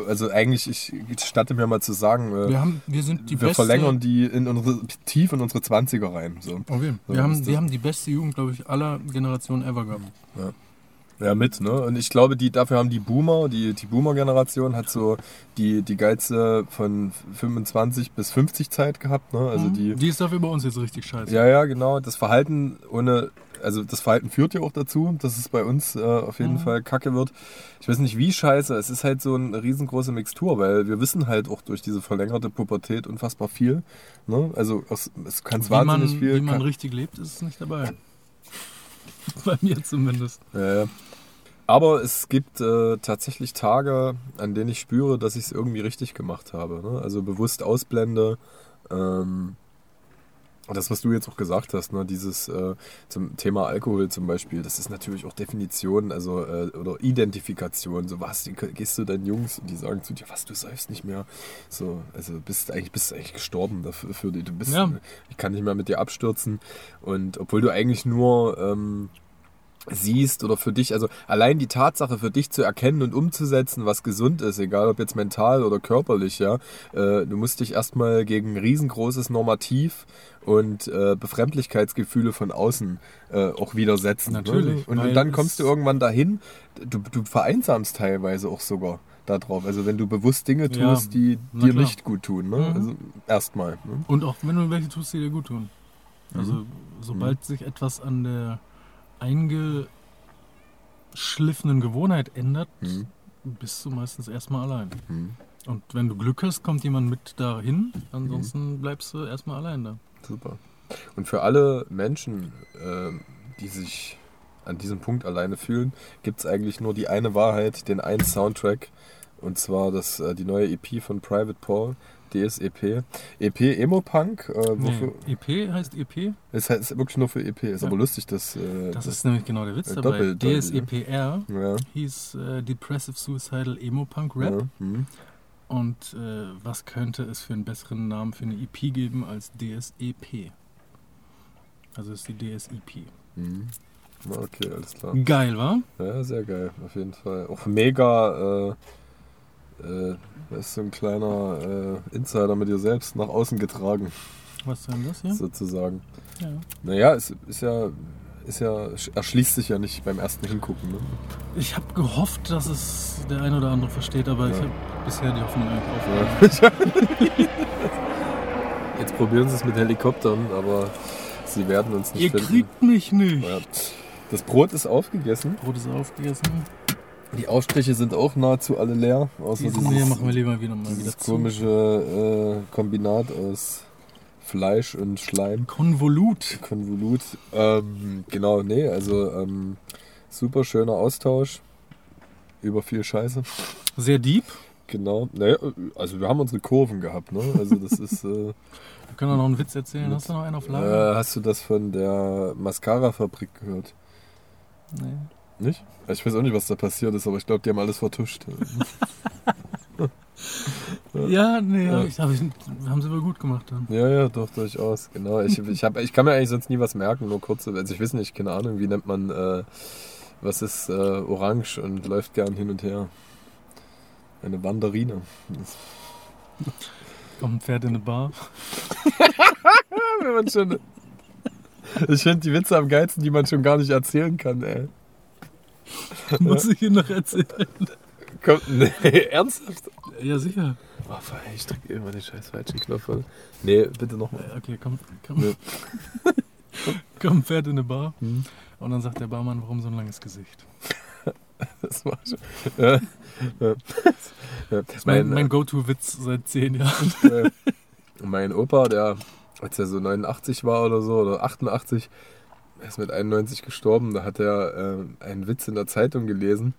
also eigentlich, ich gestatte mir mal zu sagen, äh, Wir, haben, wir sind die wir beste... verlängern die in unsere, tief in unsere 20er rein. So. Okay. So, Wir, haben, ist das- wir haben die beste Jugend, glaube ich, aller Generationen ever gehabt. Ja, mit, ne? Und ich glaube, die, dafür haben die Boomer, die, die Boomer-Generation hat so die, die geilste von 25 bis 50 Zeit gehabt, ne? Also Mhm. die. die ist dafür bei uns jetzt richtig scheiße. Ja, ja, genau. Das Verhalten ohne. Also das Verhalten führt ja auch dazu, dass es bei uns äh, auf jeden Mhm. Fall kacke wird. Ich weiß nicht wie scheiße, es ist halt so eine riesengroße Mixtur, weil wir wissen halt auch durch diese verlängerte Pubertät unfassbar viel. Ne? Also es, es kann wahnsinnig man, viel. wie man richtig lebt, ist es nicht dabei. <laughs> Bei mir zumindest. Ja, ja. Aber es gibt äh, tatsächlich Tage, an denen ich spüre, dass ich es irgendwie richtig gemacht habe. Ne? Also bewusst ausblende. Ähm, das, was du jetzt auch gesagt hast, ne? dieses äh, zum Thema Alkohol zum Beispiel, das ist natürlich auch Definition, also äh, oder Identifikation. So was, gehst du deinen Jungs und die sagen zu dir, was, du säufst nicht mehr. So, also bist eigentlich bist eigentlich gestorben dafür. Für die, du bist, Ja. ich kann nicht mehr mit dir abstürzen. Und obwohl du eigentlich nur ähm, siehst oder für dich, also allein die Tatsache für dich zu erkennen und umzusetzen, was gesund ist, egal ob jetzt mental oder körperlich, ja, äh, du musst dich erstmal gegen ein riesengroßes Normativ und äh, Befremdlichkeitsgefühle von außen äh, auch widersetzen. Natürlich, Ne? Und, weil und dann kommst du irgendwann dahin, du, du vereinsamst teilweise auch sogar darauf. Also wenn du bewusst Dinge Ja, tust, die na dir nicht gut tun. Ne? Mhm. Also erstmal. Ne? Und auch wenn du welche tust, die dir gut tun. Also Mhm. sobald sich etwas an der eingeschliffenen Gewohnheit ändert, Mhm. bist du meistens erstmal allein. Mhm. Und wenn du Glück hast, kommt jemand mit dahin, ansonsten bleibst du erstmal allein da. Super. Und für alle Menschen, ähm, die sich an diesem Punkt alleine fühlen, gibt es eigentlich nur die eine Wahrheit, den einen Soundtrack. Und zwar das, äh, die neue EP von Private Paul, DSEP. EP Emo Punk. Äh, wofür, Nee, EP heißt EP. Es ist wirklich nur für EP. Ist Ja. aber lustig, dass. Äh, Das ist nämlich genau der Witz äh, dabei. DSEPR Ja. hieß äh, Depressive Suicidal Emo Punk Rap. Ja. Mhm. Und äh, was könnte es für einen besseren Namen für eine EP geben als DSEP? Also ist die DSEP. Na, Okay, alles klar. Geil, wa? Ja, sehr geil, auf jeden Fall. Auch mega, äh, das ist so ein kleiner äh, Insider mit dir selbst nach außen getragen, Was denn das hier? sozusagen. Ja. Naja, es ist ja, ist ja, erschließt sich ja nicht beim ersten Hingucken. Ne? Ich habe gehofft, dass es der ein oder andere versteht, aber ich Ja. habe bisher die Hoffnung eigentlich aufgegeben. <laughs> Jetzt probieren sie es mit Helikoptern, aber sie werden uns nicht Ihr finden. kriegt mich nicht. Ja. Das Brot ist aufgegessen. Brot ist aufgegessen. Die Aufstriche sind auch nahezu alle leer. Außer dieses, hier machen wir lieber wieder mal wieder dieses zu. komische äh, Kombinat aus Fleisch und Schleim. Konvolut. Konvolut. Ähm, genau, nee, also ähm, super schöner Austausch über viel Scheiße. Sehr deep. Genau. Naja, also wir haben unsere Kurven gehabt, ne? Also das ist. Äh, <laughs> Wir können auch noch einen Witz erzählen. Mit- Hast du noch einen auf Lager? äh, hast du das von der Mascara-Fabrik gehört? Nee. Nicht? Ich weiß auch nicht, was da passiert ist, aber ich glaube, die haben alles vertuscht. <laughs> Ja, nee, Ja. Ich, ich, haben sie wohl gut gemacht dann. Ja, ja, doch, durchaus. Genau. Ich, ich, hab, ich kann mir eigentlich sonst nie was merken, nur kurze. Also ich weiß nicht, keine Ahnung, wie nennt man, äh, was ist äh, orange und läuft gern hin und her. Eine Wanderine. <laughs> Kommt ein Pferd in eine Bar. <laughs> wenn man schon, ich finde die Witze am geilsten, die man schon gar nicht erzählen kann, ey. <laughs> Muss ich Ihnen noch erzählen? Kommt, nee, <laughs> ernsthaft? Ja, sicher. Oh, ich drücke immer den scheiß falschen Knopf. an. Nee, bitte nochmal. Äh, Okay, komm, komm. Ja. Ein Pferd in eine Bar. Hm. Und dann sagt der Barmann, warum so ein langes Gesicht? <laughs> Das war schon. Ja, ja. Das ist mein, Mein, mein Go-To-Witz seit zehn Jahren. äh, mein Opa, der, als er so 89 war oder so, oder 88, er ist mit 91 gestorben, da hat er äh, einen Witz in der Zeitung gelesen.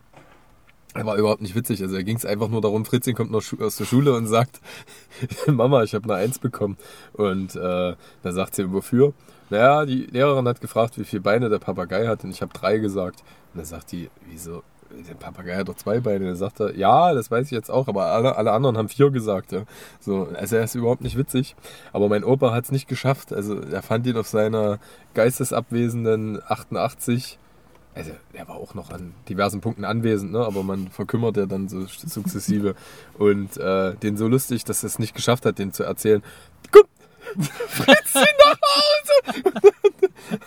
Er war überhaupt nicht witzig, also er ging es einfach nur darum, Fritzchen kommt noch aus der Schule und sagt, <laughs> Mama, ich habe eine Eins bekommen. Und äh, da sagt sie, wofür? Naja, die Lehrerin hat gefragt, wie viele Beine der Papagei hat und ich habe drei gesagt. Und dann sagt die, wieso? Der Papagei hat doch zwei Beine. Sagt er, ja, das weiß ich jetzt auch, aber alle, alle anderen haben vier gesagt. Ja. So, also er ist überhaupt nicht witzig. Aber mein Opa hat es nicht geschafft. Also er fand ihn auf seiner geistesabwesenden 88 also er war auch noch an diversen Punkten anwesend, ne? aber man verkümmert ja dann so sukzessive. Und äh, den so lustig, dass er es nicht geschafft hat, den zu erzählen. Guck, Fritzchen nach Hause!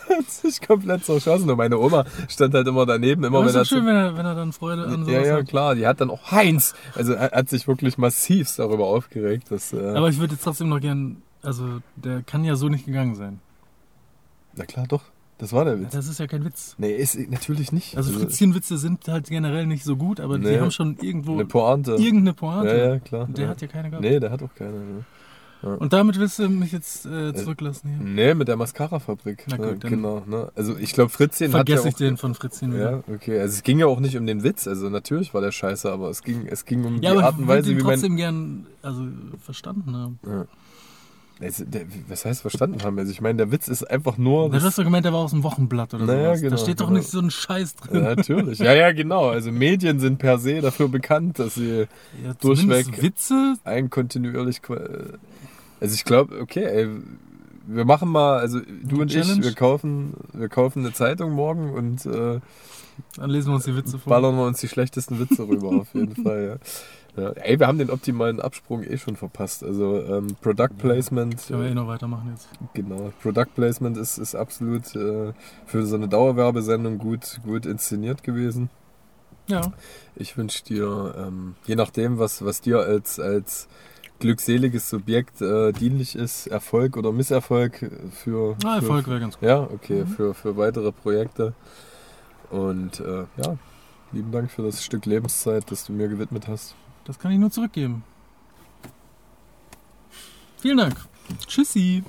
hat <laughs> sich komplett zerschossen. Und meine Oma stand halt immer daneben, immer Aber wenn ist er schön, zu- wenn er, wenn er dann Freude an ja, ja, hat. klar, die hat dann auch Heinz. Also er hat sich wirklich massivst darüber aufgeregt, dass. Äh, Aber ich würde jetzt trotzdem noch gern, also der kann ja so nicht gegangen sein. na klar, doch. Das war der Witz. Das ist ja kein Witz. Nee, ist natürlich nicht. Also Fritzchenwitze sind halt generell nicht so gut, aber die Nee. haben schon irgendwo eine Pointe. irgendeine Pointe. Ja, ja, klar. Und der ja. hat ja keine gehabt. Nee, der hat auch keine. Ne? Und damit willst du mich jetzt äh, zurücklassen hier? Nee, mit der Mascara-Fabrik. Na gut, Ja, dann genau. Ne? Also ich glaube, Fritzchen Vergesse hat ja ich den von Fritzchen wieder. Ja, okay. Also es ging ja auch nicht um den Witz. Also natürlich war der scheiße, aber es ging, es ging um Ja, die aber Art ich und Weise, wie man. trotzdem gern also, verstanden haben. Ja. Also, der, was heißt verstanden haben? Also ich meine, der Witz ist einfach nur. Du hast doch gemeint, der war aus dem Wochenblatt oder Naja, sowas. genau, da steht doch genau. nicht so ein Scheiß ja, drin. natürlich. Ja, ja, genau. Also Medien sind per se dafür bekannt, dass sie Ja, durchweg- Witze. ein kontinuierlich. Also ich glaube, okay, ey, wir machen mal, also du und ich, Challenge? wir kaufen, wir kaufen eine Zeitung morgen und äh, Dann lesen wir uns die Witze vor. ballern wir uns die schlechtesten Witze rüber, auf jeden <laughs> Fall. Ja. Ja. Ey, wir haben den optimalen Absprung eh schon verpasst. Also ähm, Product Placement, Können wir eh noch weitermachen jetzt. genau, Product Placement ist, ist absolut äh, für so eine Dauerwerbesendung gut, gut inszeniert gewesen. Ja. Ich wünsche dir, ähm, je nachdem, was, was dir als, als glückseliges Subjekt äh, dienlich ist, Erfolg oder Misserfolg für, Ah, für, Erfolg wäre ganz gut. Ja, okay, Mhm. für, für weitere Projekte. Und äh, ja, lieben Dank für das Stück Lebenszeit, das du mir gewidmet hast. Das kann ich nur zurückgeben. Vielen Dank. Tschüssi.